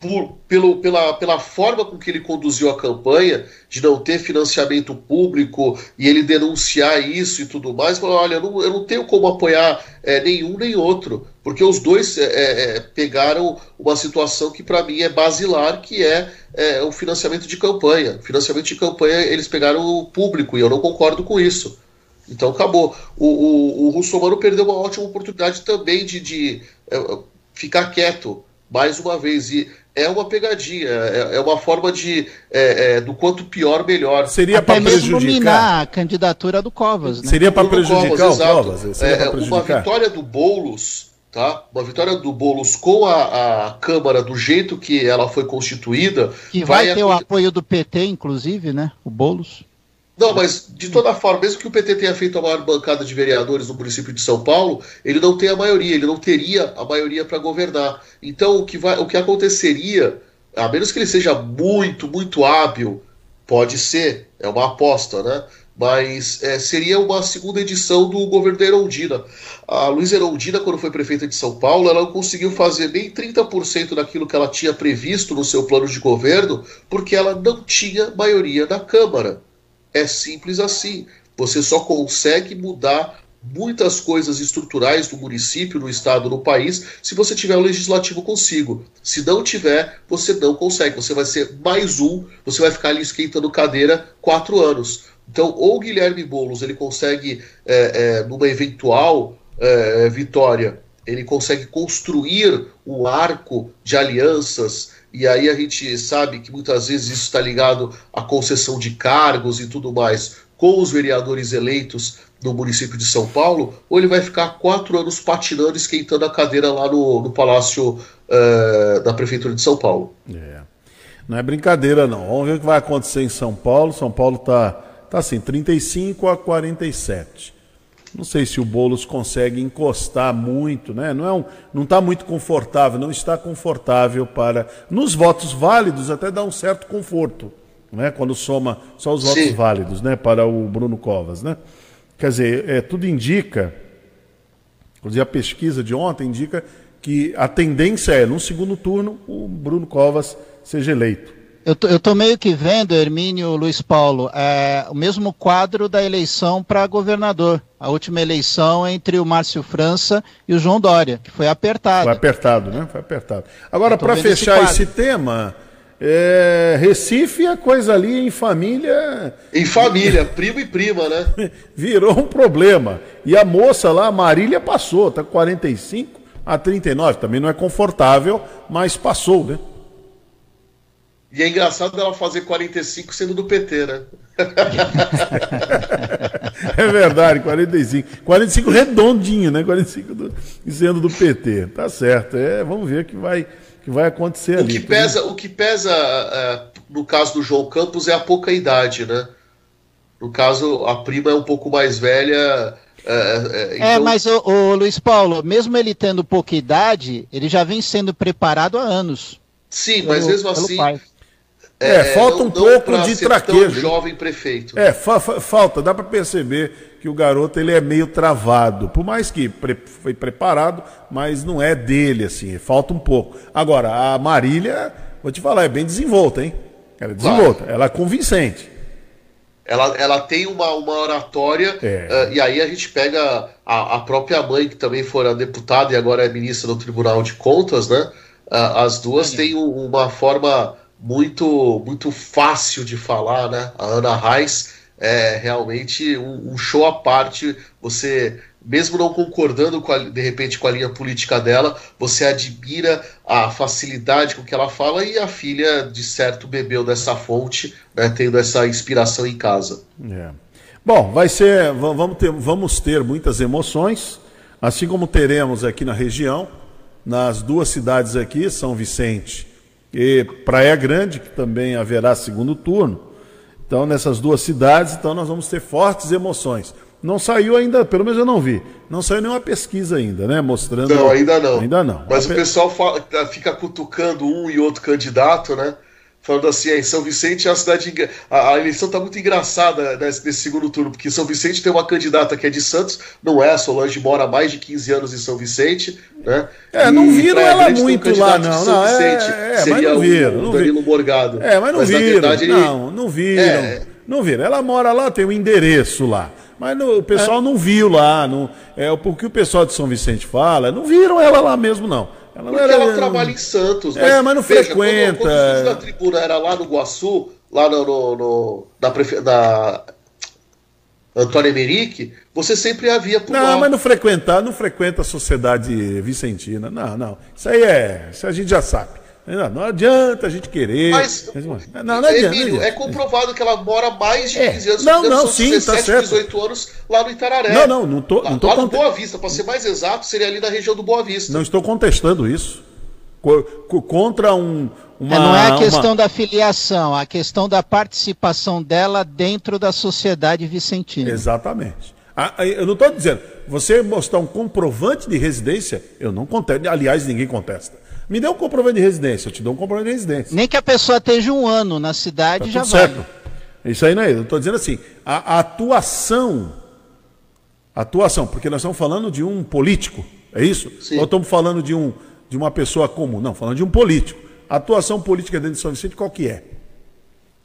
Speaker 5: por, pelo, pela, pela forma com que ele conduziu a campanha, de não ter financiamento público e ele denunciar isso e tudo mais, falou: olha, eu não, eu não tenho como apoiar é, nenhum nem outro, porque os dois é, é, é pegaram uma situação que para mim é basilar, que é, é, o financiamento de campanha. Financiamento de campanha eles pegaram o público e eu não concordo com isso. Então acabou. O, o, o perdeu uma ótima oportunidade também de, de é, ficar quieto mais uma vez. E é uma pegadinha, é, é uma forma de é, é, do quanto pior melhor.
Speaker 3: Seria para prejudicar a candidatura do Covas, né?
Speaker 2: Seria para prejudicar Covas, o Covas.
Speaker 5: É, uma vitória do Bolos, tá? Uma vitória do Bolos com a, a Câmara do jeito que ela foi constituída.
Speaker 3: Que vai, vai ter o apoio do PT, inclusive, né? O Bolos.
Speaker 5: Não, mas de toda forma, mesmo que o PT tenha feito a maior bancada de vereadores no município de São Paulo, ele não tem a maioria, ele não teria a maioria para governar. Então, o que, vai, o que aconteceria, a menos que ele seja muito, muito hábil, pode ser, é uma aposta, né? Mas é, seria uma segunda edição do governo da Erondina. A Luísa Erondina, quando foi prefeita de São Paulo, ela não conseguiu fazer nem 30% daquilo que ela tinha previsto no seu plano de governo, porque ela não tinha maioria na Câmara. É simples assim. Você só consegue mudar muitas coisas estruturais do município, no estado, no país, se você tiver o legislativo consigo. Se não tiver, você não consegue. Você vai ser mais um, você vai ficar ali esquentando cadeira quatro anos. Então, ou Guilherme Boulos ele consegue, é, é, numa eventual é, vitória, ele consegue construir um arco de alianças e aí a gente sabe que muitas vezes isso está ligado à concessão de cargos e tudo mais com os vereadores eleitos no município de São Paulo, ou ele vai ficar quatro anos patinando, esquentando a cadeira lá no, no Palácio uh, da Prefeitura de São Paulo.
Speaker 2: É. Não é brincadeira, não. Vamos ver o que vai acontecer em São Paulo. São Paulo está tá assim, 35 a 47. Não sei se o Boulos consegue encostar muito, né? Não é um, não está muito confortável, não está confortável para nos votos válidos até dá um certo conforto, né? Quando soma só os votos Sim. válidos, né? Para o Bruno Covas, né? Quer dizer, é, tudo indica, inclusive a pesquisa de ontem indica que a tendência é, no segundo turno, o Bruno Covas seja eleito.
Speaker 3: Eu tô, eu tô meio que vendo, Hermínio Luiz Paulo, é, o mesmo quadro da eleição para governador. A última eleição entre o Márcio França e o João Dória, que foi apertado.
Speaker 2: Foi apertado, né? Foi apertado. Agora, para fechar esse, esse tema, é, Recife é coisa ali em família.
Speaker 5: Em família, primo e prima, né? <laughs>
Speaker 2: Virou um problema. E a moça lá, a Marília, passou, tá 45 a 39. Também não é confortável, mas passou, né?
Speaker 5: E é engraçado ela fazer 45 sendo do PT, né? <laughs>
Speaker 2: é verdade, 45. 45 redondinho, né? 45 do, sendo do PT. Tá certo. É, vamos ver o que vai, que vai acontecer
Speaker 5: o
Speaker 2: ali.
Speaker 5: Que pesa, o que pesa é, no caso do João Campos é a pouca idade, né? No caso, a prima é um pouco mais velha.
Speaker 3: É, é, é então... é mas o, o Luiz Paulo, mesmo ele tendo pouca idade, ele já vem sendo preparado há anos.
Speaker 5: Sim, mas mesmo assim. Pai
Speaker 2: é, é, falta um pouco de traquejo.
Speaker 5: jovem prefeito.
Speaker 2: É, fa fa falta, dá para perceber que o garoto ele é meio travado. Por mais que pre foi preparado, mas não é dele, assim, falta um pouco. Agora, a Marília, vou te falar, é bem desenvolta, hein? Ela é desenvolta, claro. ela é convincente.
Speaker 5: Ela, ela tem uma, uma oratória, é. uh, e aí a gente pega a, a própria mãe, que também fora deputada e agora é ministra do Tribunal de Contas, né? Uh, as duas têm uma forma muito muito fácil de falar, né? A Ana Reis, é realmente um, um show à parte. Você, mesmo não concordando com a, de repente com a linha política dela, você admira a facilidade com que ela fala e a filha, de certo, bebeu dessa fonte, né, tendo essa inspiração em casa.
Speaker 2: É. Bom, vai ser, va- vamos ter, vamos ter muitas emoções, assim como teremos aqui na região, nas duas cidades aqui, São Vicente e Praia Grande, que também haverá segundo turno. Então, nessas duas cidades, então nós vamos ter fortes emoções. Não saiu ainda, pelo menos eu não vi, não saiu nenhuma pesquisa ainda, né? Mostrando.
Speaker 5: Não, ainda não.
Speaker 2: Ainda não.
Speaker 5: Mas
Speaker 2: A
Speaker 5: o
Speaker 2: pe-
Speaker 5: pessoal fala- fica cutucando um e outro candidato, né? Falando assim, em São Vicente é uma cidade. A, a eleição tá muito engraçada nesse, nesse segundo turno, porque São Vicente tem uma candidata que é de Santos, não é, a Solange mora há mais de 15 anos em São Vicente, né?
Speaker 2: É, não viram ela
Speaker 5: um
Speaker 2: muito lá, não,
Speaker 5: São
Speaker 2: não, é,
Speaker 5: Vicente,
Speaker 2: é, mas
Speaker 5: seria
Speaker 2: não
Speaker 5: o-
Speaker 2: viram,
Speaker 5: o
Speaker 2: não
Speaker 5: Danilo Morgado.
Speaker 2: É, mas não
Speaker 5: na
Speaker 2: viram.
Speaker 5: verdade, ele-
Speaker 2: Não, não viram.
Speaker 5: É.
Speaker 2: Não viram. Ela mora lá, tem um endereço lá. Mas no- o pessoal não viu lá. Não, é, o que o pessoal de São Vicente fala, não viram ela lá mesmo, não. Ela
Speaker 5: Porque
Speaker 2: era-
Speaker 5: ela trabalha em Santos.
Speaker 2: É, mas não frequenta.
Speaker 5: Quando, quando vídeos da tribuna era lá no Guaçu, lá no, no, no- na, prefe... na Antônio Emerick, você sempre havia por
Speaker 2: Não,
Speaker 5: lá.
Speaker 2: mas não frequentar, não frequenta a sociedade vicentina. Não, não. Isso aí é. Isso a gente já sabe. Não, não adianta a gente querer.
Speaker 5: Mas,
Speaker 2: não, não adianta.
Speaker 5: Emílio, é comprovado que ela mora mais de
Speaker 2: É.
Speaker 5: 15 anos.
Speaker 2: Não, não, sim, tá
Speaker 5: 17,
Speaker 2: certo.
Speaker 5: 18 anos lá no Itararé.
Speaker 2: Não, não, não tô-
Speaker 5: Lá,
Speaker 2: não tô
Speaker 5: lá no Boa Vista, para ser mais exato, seria ali na região do Boa Vista.
Speaker 2: Não estou contestando isso. Co- co- contra um. Uma,
Speaker 3: É, não é a questão
Speaker 2: uma-
Speaker 3: da filiação, a questão da participação dela dentro da sociedade vicentina.
Speaker 2: Exatamente. Ah, Eu não estou dizendo. Você mostrar um comprovante de residência, eu não contesto. Aliás, ninguém contesta. Me dê um comprovante de residência, eu te dou um comprovante de residência.
Speaker 3: Nem que a pessoa esteja um ano na cidade
Speaker 2: Tá
Speaker 3: já vai.
Speaker 2: certo. Isso aí não é. Eu estou dizendo assim, a, a atuação, a atuação, porque nós estamos falando de um político, é isso?
Speaker 5: Sim.
Speaker 2: Ou estamos falando de, um, de uma pessoa comum? Não, falando de um político. A atuação política dentro de São Vicente, qual que é?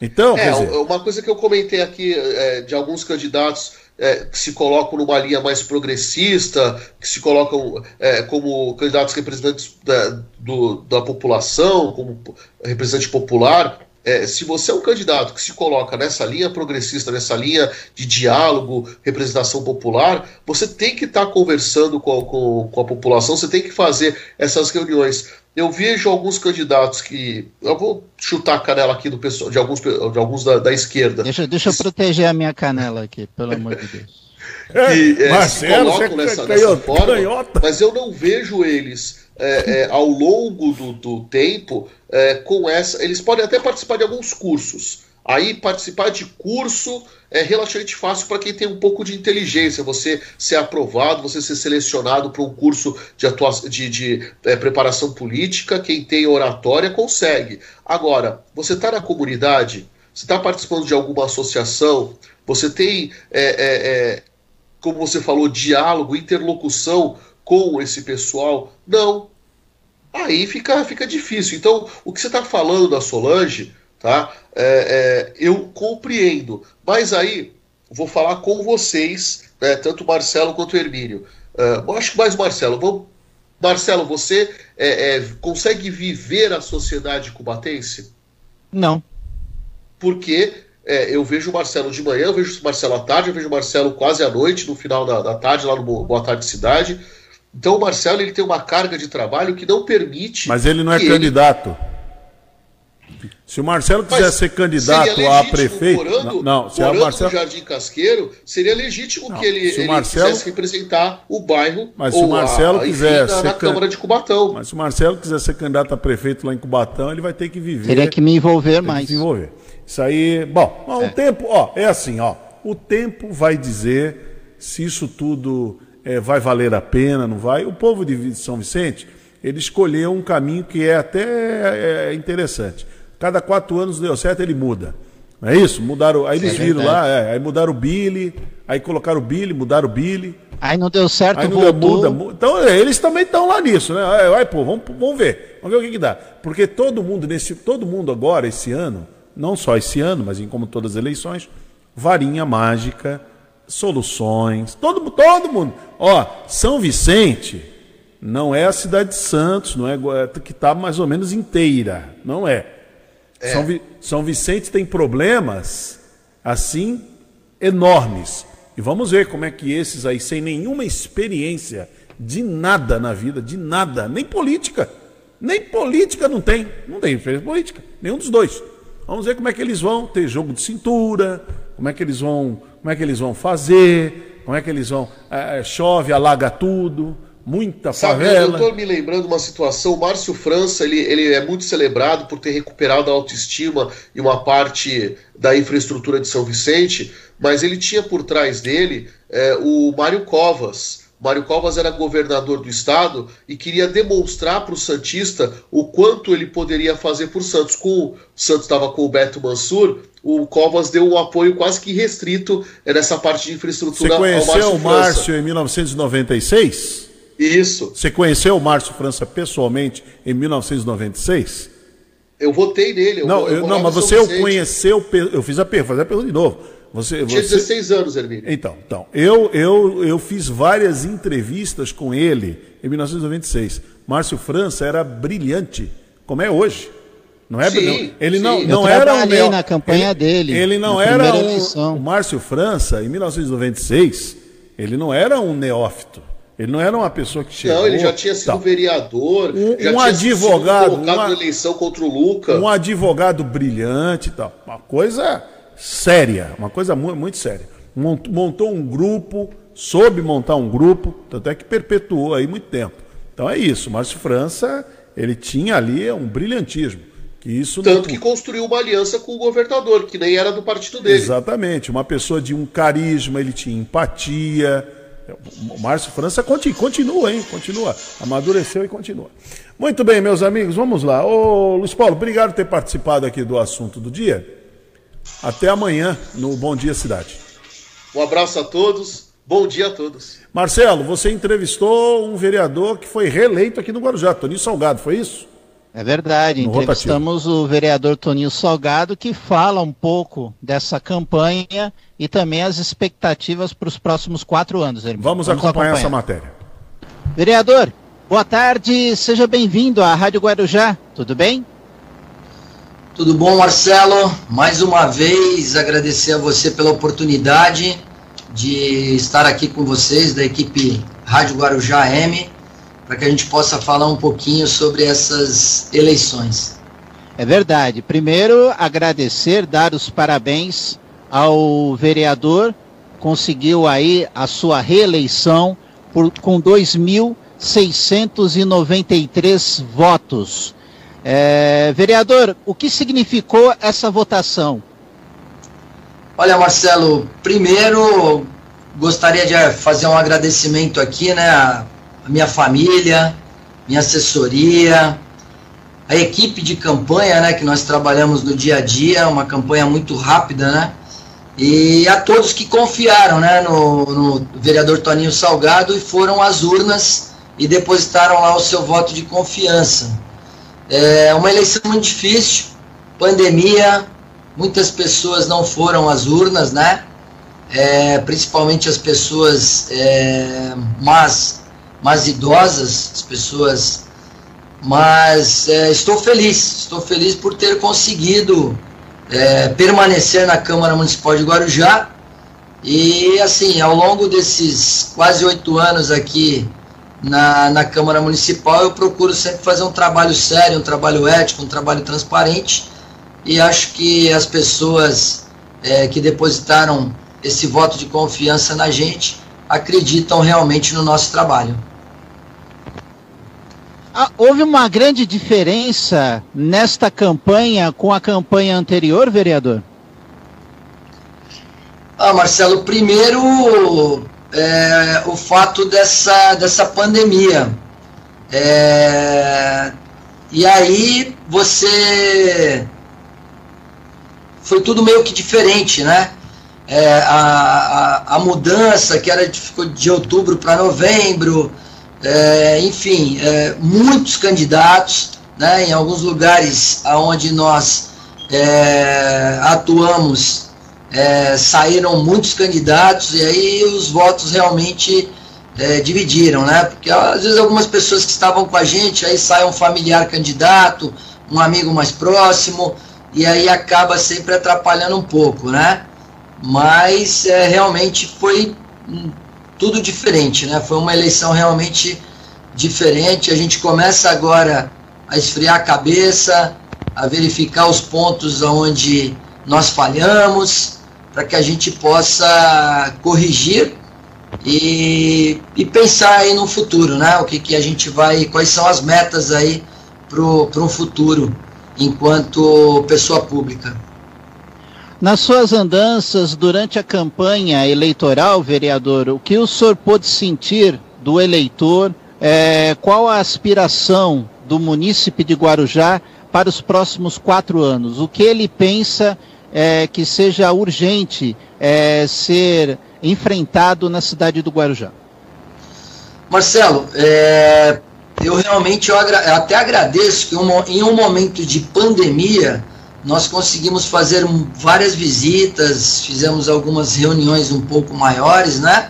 Speaker 2: Então,
Speaker 5: É,
Speaker 2: quer dizer,
Speaker 5: uma coisa que eu comentei aqui é, de alguns candidatos é, que se colocam numa linha mais progressista, que se colocam é, como candidatos representantes da, do- da população, como representante popular. É, se você é um candidato que se coloca nessa linha progressista, nessa linha de diálogo, representação popular, você tem que estar conversando com a, com- com a população, você tem que fazer essas reuniões. Eu vejo alguns candidatos que. Eu vou chutar a canela aqui do pessoal, de alguns, de alguns da, da esquerda.
Speaker 3: Deixa, deixa eu proteger a minha canela aqui, pelo amor de Deus.
Speaker 5: Que é,
Speaker 2: Marcelo,
Speaker 5: se colocam
Speaker 2: é
Speaker 5: nessa,
Speaker 2: canhota-
Speaker 5: dessa forma,
Speaker 2: canhota.
Speaker 5: mas eu não vejo eles é, é, ao longo do, do tempo é, com essa. Eles podem até participar de alguns cursos. Aí participar de curso é relativamente fácil para quem tem um pouco de inteligência. Você ser aprovado, você ser selecionado para um curso de, atuação, de, de é, preparação política, quem tem oratória consegue. Agora, você está na comunidade, você está participando de alguma associação, você tem é, é, é, como você falou, diálogo, interlocução com esse pessoal. Não. Aí fica, fica difícil. Então, o que você está falando da Solange, tá? É, é, eu compreendo. Mas aí, vou falar com vocês, né, tanto o Marcelo quanto o Hermínio. Eu acho que mais Marcelo. Vamos, Marcelo, você é, é, consegue viver a sociedade cubatense?
Speaker 3: Não.
Speaker 5: porque é, eu vejo o Marcelo de manhã, eu vejo o Marcelo à tarde, eu vejo o Marcelo quase à noite, no final da, da tarde, lá no Bo- Boa Tarde Cidade. Então o Marcelo ele tem uma carga de trabalho que não permite.
Speaker 2: mas ele não é
Speaker 5: que ele-
Speaker 2: candidato. Se o Marcelo quiser
Speaker 5: Mas
Speaker 2: ser candidato a prefeito.
Speaker 5: Morando,
Speaker 2: não, não, se é o
Speaker 5: morando
Speaker 2: Marcelo.
Speaker 5: no Jardim Casqueiro, seria legítimo
Speaker 2: Não,
Speaker 5: que ele,
Speaker 2: se o
Speaker 5: ele
Speaker 2: Marcelo-
Speaker 5: quisesse representar o bairro
Speaker 2: Mas se
Speaker 5: ou
Speaker 2: o Marcelo
Speaker 5: a, enfim,
Speaker 2: quiser
Speaker 5: na,
Speaker 2: ser
Speaker 5: na
Speaker 2: can-
Speaker 5: Câmara de Cubatão.
Speaker 2: Mas se o Marcelo quiser ser candidato a prefeito lá em Cubatão, ele vai ter que viver.
Speaker 3: Teria que me envolver
Speaker 2: tem que
Speaker 3: mais.
Speaker 2: se envolver. Isso aí, bom, o
Speaker 3: É.
Speaker 2: tempo, ó, é assim, ó, o tempo vai dizer se isso tudo é, vai valer a pena, não vai. O povo de São Vicente, ele escolheu um caminho que é até é, interessante. Cada quatro anos deu certo, ele muda. Não é isso? Mudaram, aí eles
Speaker 3: É
Speaker 2: viram
Speaker 3: verdade.
Speaker 2: lá, é, aí mudaram o Billy, aí colocaram o Billy, mudaram o Billy.
Speaker 3: Aí não deu certo,
Speaker 2: Aí não deu, muda, muda. Então, é, eles também estão lá nisso, né? Aí, aí, pô, vamos, vamos ver. Vamos ver o que, que dá. Porque todo mundo, nesse, todo mundo agora, esse ano, não só esse ano, mas em como todas as eleições, varinha mágica, soluções, todo, todo mundo. Ó, São Vicente não é a cidade de Santos, não é igual- que está mais ou menos inteira. Não é. São, Vi- São Vicente tem problemas assim enormes. E vamos ver como é que esses aí, sem nenhuma experiência de nada na vida, de nada, nem política, nem política não tem, não tem experiência política, nenhum dos dois. Vamos ver como é que eles vão ter jogo de cintura, como é que eles vão, como é que eles vão fazer, como é que eles vão. É, chove, alaga tudo, muita
Speaker 5: Sabe,
Speaker 2: favela.
Speaker 5: eu estou me lembrando uma situação, o Márcio França, ele, ele é muito celebrado por ter recuperado a autoestima e uma parte da infraestrutura de São Vicente, mas ele tinha por trás dele é, o Mário Covas. Mário Covas era governador do estado e queria demonstrar para o Santista o quanto ele poderia fazer por Santos. Com o Santos estava com o Beto Mansur, o Covas deu um apoio quase que restrito nessa parte de
Speaker 2: Você
Speaker 5: infraestrutura
Speaker 2: conheceu o. Márcio em 1996?
Speaker 5: Isso.
Speaker 2: Você conheceu o Márcio França pessoalmente em 1996?
Speaker 5: Eu votei nele. Eu,
Speaker 2: não,
Speaker 5: eu
Speaker 2: não, mas você o conheceu. Eu fiz a pergunta, fazer a pergunta de novo. Você,
Speaker 5: Eu tinha
Speaker 2: você-
Speaker 5: 16 anos, Hermínio.
Speaker 2: Então, então eu, eu, eu fiz várias entrevistas com ele em 1996. Márcio França era brilhante, como é hoje. Não é
Speaker 3: Sim,
Speaker 2: não, Ele
Speaker 3: sim.
Speaker 2: não,
Speaker 3: Eu
Speaker 2: não era um
Speaker 3: trabalhei
Speaker 2: neo-
Speaker 3: na campanha
Speaker 2: ele,
Speaker 3: dele,
Speaker 2: Ele não
Speaker 3: na
Speaker 2: era um,
Speaker 3: eleição.
Speaker 2: o Márcio França em 1996. Ele não era um neófito. Ele não era uma pessoa que chegou.
Speaker 5: Não, ele já tinha sido
Speaker 2: tal.
Speaker 5: vereador,
Speaker 2: Um-
Speaker 5: já
Speaker 2: um
Speaker 5: tinha sido
Speaker 2: advogado,
Speaker 5: colocado
Speaker 2: uma-
Speaker 5: na eleição contra o Luca.
Speaker 2: Um advogado brilhante e tal. Uma coisa séria, uma coisa mu- muito séria. Mont- Montou um grupo, soube montar um grupo, tanto é que perpetuou aí muito tempo. Então é isso. Márcio França, ele tinha ali um brilhantismo. Que isso não-
Speaker 5: Tanto que construiu uma aliança com o governador, que nem era do partido dele.
Speaker 2: Exatamente. Uma pessoa de um carisma, ele tinha empatia. O Márcio França conti- continua, hein? Continua. Amadureceu e continua. Muito bem, meus amigos, vamos lá. Ô, Luiz Paulo, obrigado por ter participado aqui do assunto do dia. Até amanhã no Bom Dia Cidade.
Speaker 5: Um abraço a todos, bom dia a todos.
Speaker 2: Marcelo, você entrevistou um vereador que foi reeleito aqui no Guarujá, Toninho Salgado, foi isso?
Speaker 3: É verdade,
Speaker 2: No
Speaker 3: entrevistamos o vereador Toninho Salgado, que fala um pouco dessa campanha e também as expectativas para os próximos quatro anos. Hermínio.
Speaker 2: Vamos, acompanhar, essa matéria.
Speaker 3: Vereador, boa tarde, seja bem-vindo à Rádio Guarujá, tudo bem?
Speaker 13: Tudo bom, Marcelo? Mais uma vez agradecer a você pela oportunidade de estar aqui com vocês da equipe Rádio Guarujá M, para que a gente possa falar um pouquinho sobre essas eleições.
Speaker 3: É verdade. Primeiro, agradecer, dar os parabéns ao vereador, conseguiu aí a sua reeleição por, com 2.693 votos. É, vereador, o que significou essa votação?
Speaker 13: Olha, Marcelo, primeiro gostaria de fazer um agradecimento aqui, né, à minha família, minha assessoria, a equipe de campanha, né, que nós trabalhamos no dia a dia, uma campanha muito rápida, né, e a todos que confiaram, né, no, no vereador Toninho Salgado e foram às urnas e depositaram lá o seu voto de confiança. É uma eleição muito difícil, pandemia, muitas pessoas não foram às urnas, né? É, principalmente as pessoas é, mais, mais idosas, as pessoas. Mas é, estou feliz, estou feliz por ter conseguido é, permanecer na Câmara Municipal de Guarujá. E assim, ao longo desses quase oito anos aqui na, na Câmara Municipal, eu procuro sempre fazer um trabalho sério, um trabalho ético, um trabalho transparente. E acho que as pessoas é, que depositaram esse voto de confiança na gente acreditam realmente no nosso trabalho.
Speaker 3: Ah, houve uma grande diferença nesta campanha com a campanha anterior, vereador?
Speaker 13: Ah, Marcelo, primeiro é, o fato dessa, dessa pandemia. É, e aí você. Foi tudo meio que diferente, né? É, a, a, a mudança que era de, ficou de outubro para novembro, é, enfim, é, muitos candidatos, né? Em alguns lugares onde nós é, atuamos é, saíram muitos candidatos e aí os votos realmente é, dividiram, né? Porque às vezes algumas pessoas que estavam com a gente, aí sai um familiar candidato, um amigo mais próximo, e aí acaba sempre atrapalhando um pouco, né? mas é, realmente foi hum, tudo diferente, né? Foi uma eleição realmente diferente. A gente começa agora a esfriar a cabeça, a verificar os pontos onde nós falhamos, para que a gente possa corrigir e, e, pensar aí no futuro, né? O que, que a gente vai, quais são as metas aí para um futuro enquanto pessoa pública.
Speaker 3: Nas suas andanças durante a campanha eleitoral, vereador, o que o senhor pôde sentir do eleitor? É, qual a aspiração do munícipe de Guarujá para os próximos quatro anos? O que ele pensa é, que seja urgente é, ser enfrentado na cidade do Guarujá?
Speaker 13: Marcelo, é, eu realmente eu agra até agradeço que em um momento de pandemia nós conseguimos fazer várias visitas, fizemos algumas reuniões um pouco maiores, né?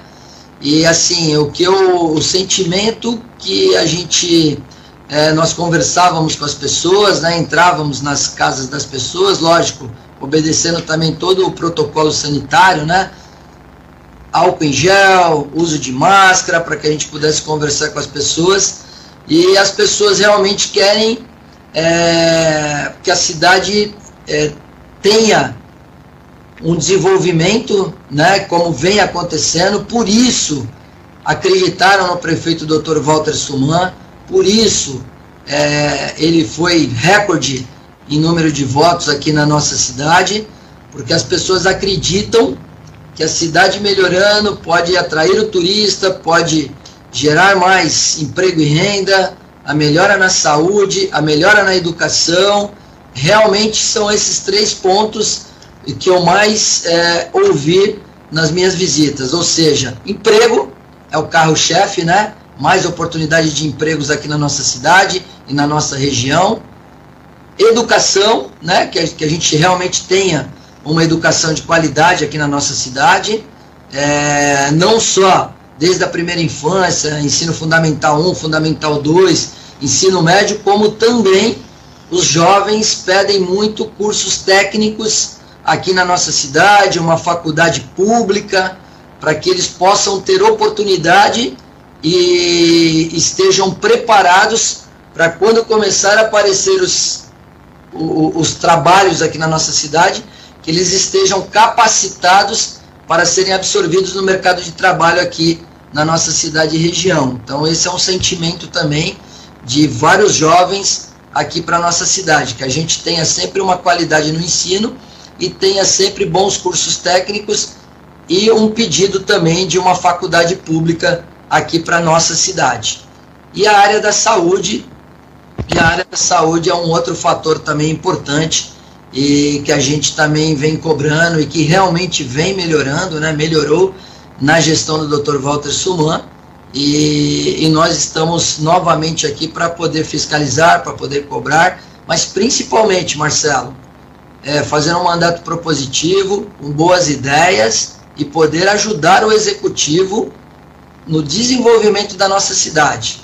Speaker 13: E assim, o que eu, o sentimento que a gente é, nós conversávamos com as pessoas, né? Entrávamos nas casas das pessoas, lógico, obedecendo também todo o protocolo sanitário, né? Álcool em gel, uso de máscara para que a gente pudesse conversar com as pessoas. E as pessoas realmente querem é, que a cidade é, tenha um desenvolvimento, né, como vem acontecendo, por isso acreditaram no prefeito Dr. Walter Suman, por isso é, ele foi recorde em número de votos aqui na nossa cidade, porque as pessoas acreditam que a cidade melhorando pode atrair o turista, pode gerar mais emprego e renda, a melhora na saúde, a melhora na educação. Realmente são esses três pontos que eu mais é, ouvi nas minhas visitas. Ou seja, emprego é o carro-chefe, né? Mais oportunidade de empregos aqui na nossa cidade e na nossa região educação, né, que a, que a gente realmente tenha uma educação de qualidade aqui na nossa cidade, é, não só desde a primeira infância, ensino fundamental 1, fundamental 2, ensino médio, como também os jovens pedem muito cursos técnicos aqui na nossa cidade, uma faculdade pública, para que eles possam ter oportunidade e estejam preparados para quando começar a aparecer os os trabalhos aqui na nossa cidade, que eles estejam capacitados para serem absorvidos no mercado de trabalho aqui na nossa cidade e região. Então, esse é um sentimento também de vários jovens aqui para nossa cidade, que a gente tenha sempre uma qualidade no ensino e tenha sempre bons cursos técnicos e um pedido também de uma faculdade pública aqui para nossa cidade. E a área da saúde, e a área da saúde é um outro fator também importante e que a gente também vem cobrando e que realmente vem melhorando, né? melhorou na gestão do Dr. Walter Suman. E, e nós estamos novamente aqui para poder fiscalizar, para poder cobrar, mas principalmente, Marcelo, é, fazer um mandato propositivo, com boas ideias e poder ajudar o executivo no desenvolvimento da nossa cidade.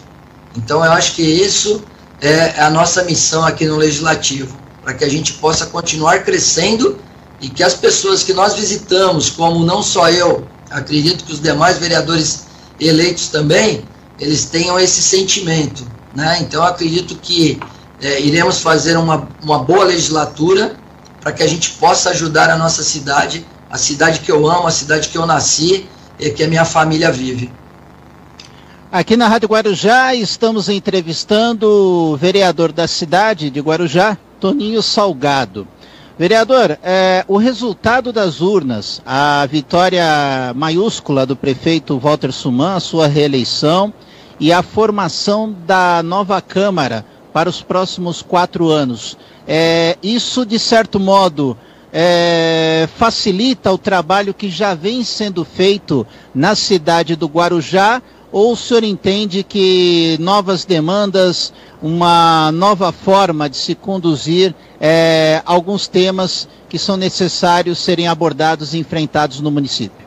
Speaker 13: Então, eu acho que isso é a nossa missão aqui no Legislativo, para que a gente possa continuar crescendo e que as pessoas que nós visitamos, como não só eu, acredito que os demais vereadores eleitos também, eles tenham esse sentimento. Né? Então, acredito que é, iremos fazer uma, uma boa legislatura para que a gente possa ajudar a nossa cidade, a cidade que eu amo, a cidade que eu nasci e que a minha família vive.
Speaker 3: Aqui na Rádio Guarujá estamos entrevistando o vereador da cidade de Guarujá, Toninho Salgado. Vereador, é, o resultado das urnas, a vitória maiúscula do prefeito Walter Suman, a sua reeleição e a formação da nova Câmara para os próximos quatro anos. É, isso, de certo modo, é, facilita o trabalho que já vem sendo feito na cidade do Guarujá ou o senhor entende que novas demandas, uma nova forma de se conduzir é, alguns temas que são necessários serem abordados e enfrentados no município?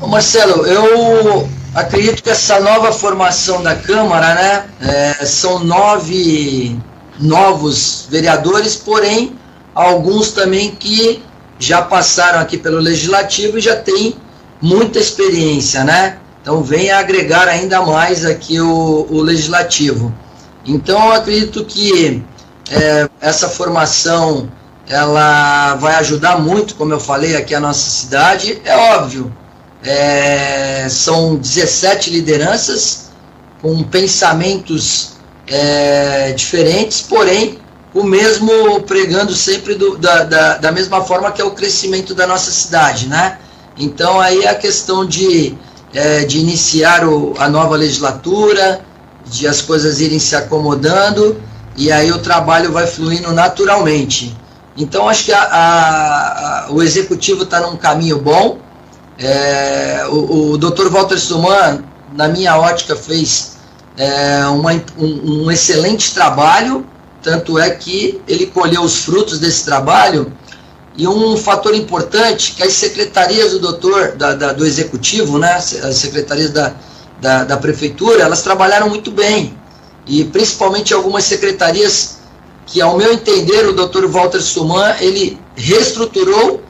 Speaker 13: Marcelo, eu acredito que essa nova formação da Câmara, né, é, são nove novos vereadores, porém alguns também que já passaram aqui pelo legislativo e já têm muita experiência, né? Então vem agregar ainda mais aqui o, o legislativo. Então eu acredito que é, essa formação ela vai ajudar muito, como eu falei aqui a nossa cidade. É óbvio, é, são 17 lideranças com pensamentos é, diferentes, porém o mesmo pregando sempre do, da, da, da, mesma forma que é o crescimento da nossa cidade, né? Então aí a questão de, é, de iniciar o, a nova legislatura, de as coisas irem se acomodando e aí o trabalho vai fluindo naturalmente. Então acho que a, a, a, o executivo está num caminho bom. É, o, o Dr. Walter Suman, na minha ótica, fez é, uma, um, um, excelente trabalho, tanto é que ele colheu os frutos desse trabalho. E um fator importante que as secretarias do doutor, da, da, do executivo, né, as secretarias da, da, da prefeitura, elas trabalharam muito bem. E principalmente algumas secretarias que, ao meu entender, o doutor Walter Suman, ele reestruturou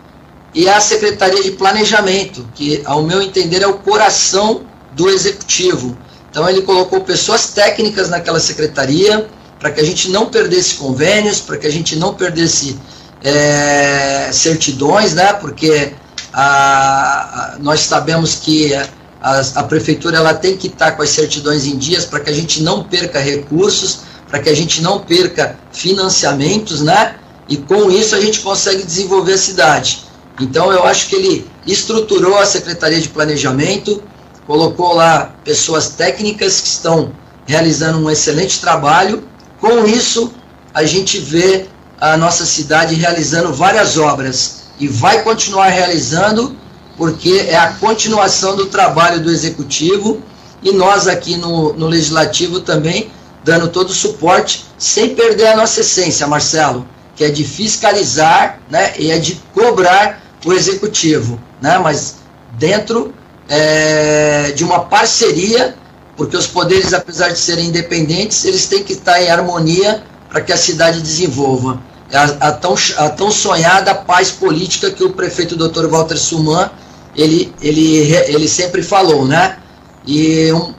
Speaker 13: e a Secretaria de Planejamento, que, ao meu entender, é o coração do executivo. Então, ele colocou pessoas técnicas naquela secretaria para que a gente não perdesse convênios, para que a gente não perdesse é, certidões, né? Porque a, a, nós sabemos que a, a, prefeitura ela tem que estar com as certidões em dias para que a gente não perca recursos, para que a gente não perca financiamentos, né? E com isso a gente consegue desenvolver a cidade. Então eu acho que ele estruturou a Secretaria de Planejamento, colocou lá pessoas técnicas que estão realizando um excelente trabalho. Com isso, a gente vê a nossa cidade realizando várias obras e vai continuar realizando porque é a continuação do trabalho do executivo e nós aqui no, no legislativo também dando todo o suporte, sem perder a nossa essência, Marcelo, que é de fiscalizar né, e é de cobrar o executivo, né, mas dentro é, de uma parceria, porque os poderes, apesar de serem independentes, eles têm que estar em harmonia para que a cidade desenvolva. A, a, tão, a tão sonhada paz política que o prefeito Dr. Walter Suman ele, ele, ele sempre falou, né? E um,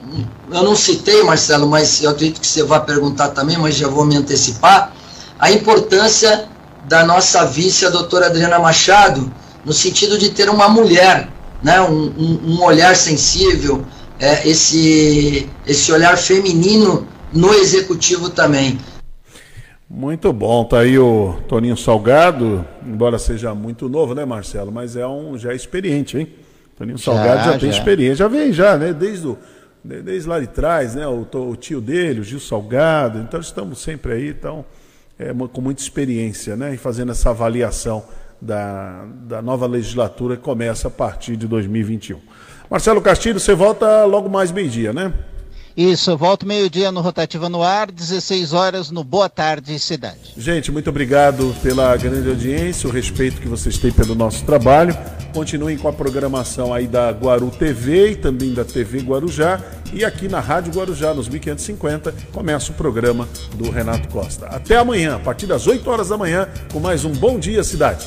Speaker 13: eu não citei, Marcelo, mas eu acredito que você vai perguntar também, mas já vou me antecipar, a importância da nossa vice, a doutora Adriana Machado, no sentido de ter uma mulher, né, um, um, um olhar sensível, é, esse, esse olhar feminino no executivo também.
Speaker 2: Muito bom, tá aí o Toninho Salgado, embora seja muito novo, né, Marcelo? Mas é um já é experiente, hein? Toninho Salgado já, já tem já. experiência, já vem já, né? Desde o desde lá de trás, né? O, o, tio dele, o Gil Salgado. Então estamos sempre aí, então, é, com muita experiência, né? E fazendo essa avaliação da, da nova legislatura que começa a partir de 2021. Marcelo Castilho, você volta logo mais meio-dia, né?
Speaker 3: Isso, volto meio-dia no Rotativa no Ar, 16 horas no Boa Tarde Cidade.
Speaker 2: Gente, muito obrigado pela grande audiência, o respeito que vocês têm pelo nosso trabalho. Continuem com a programação aí da Guaru TV e também da TV Guarujá. E aqui na Rádio Guarujá, nos 1550, começa o programa do Renato Costa. Até amanhã, a partir das 8 horas da manhã, com mais um Bom Dia Cidade.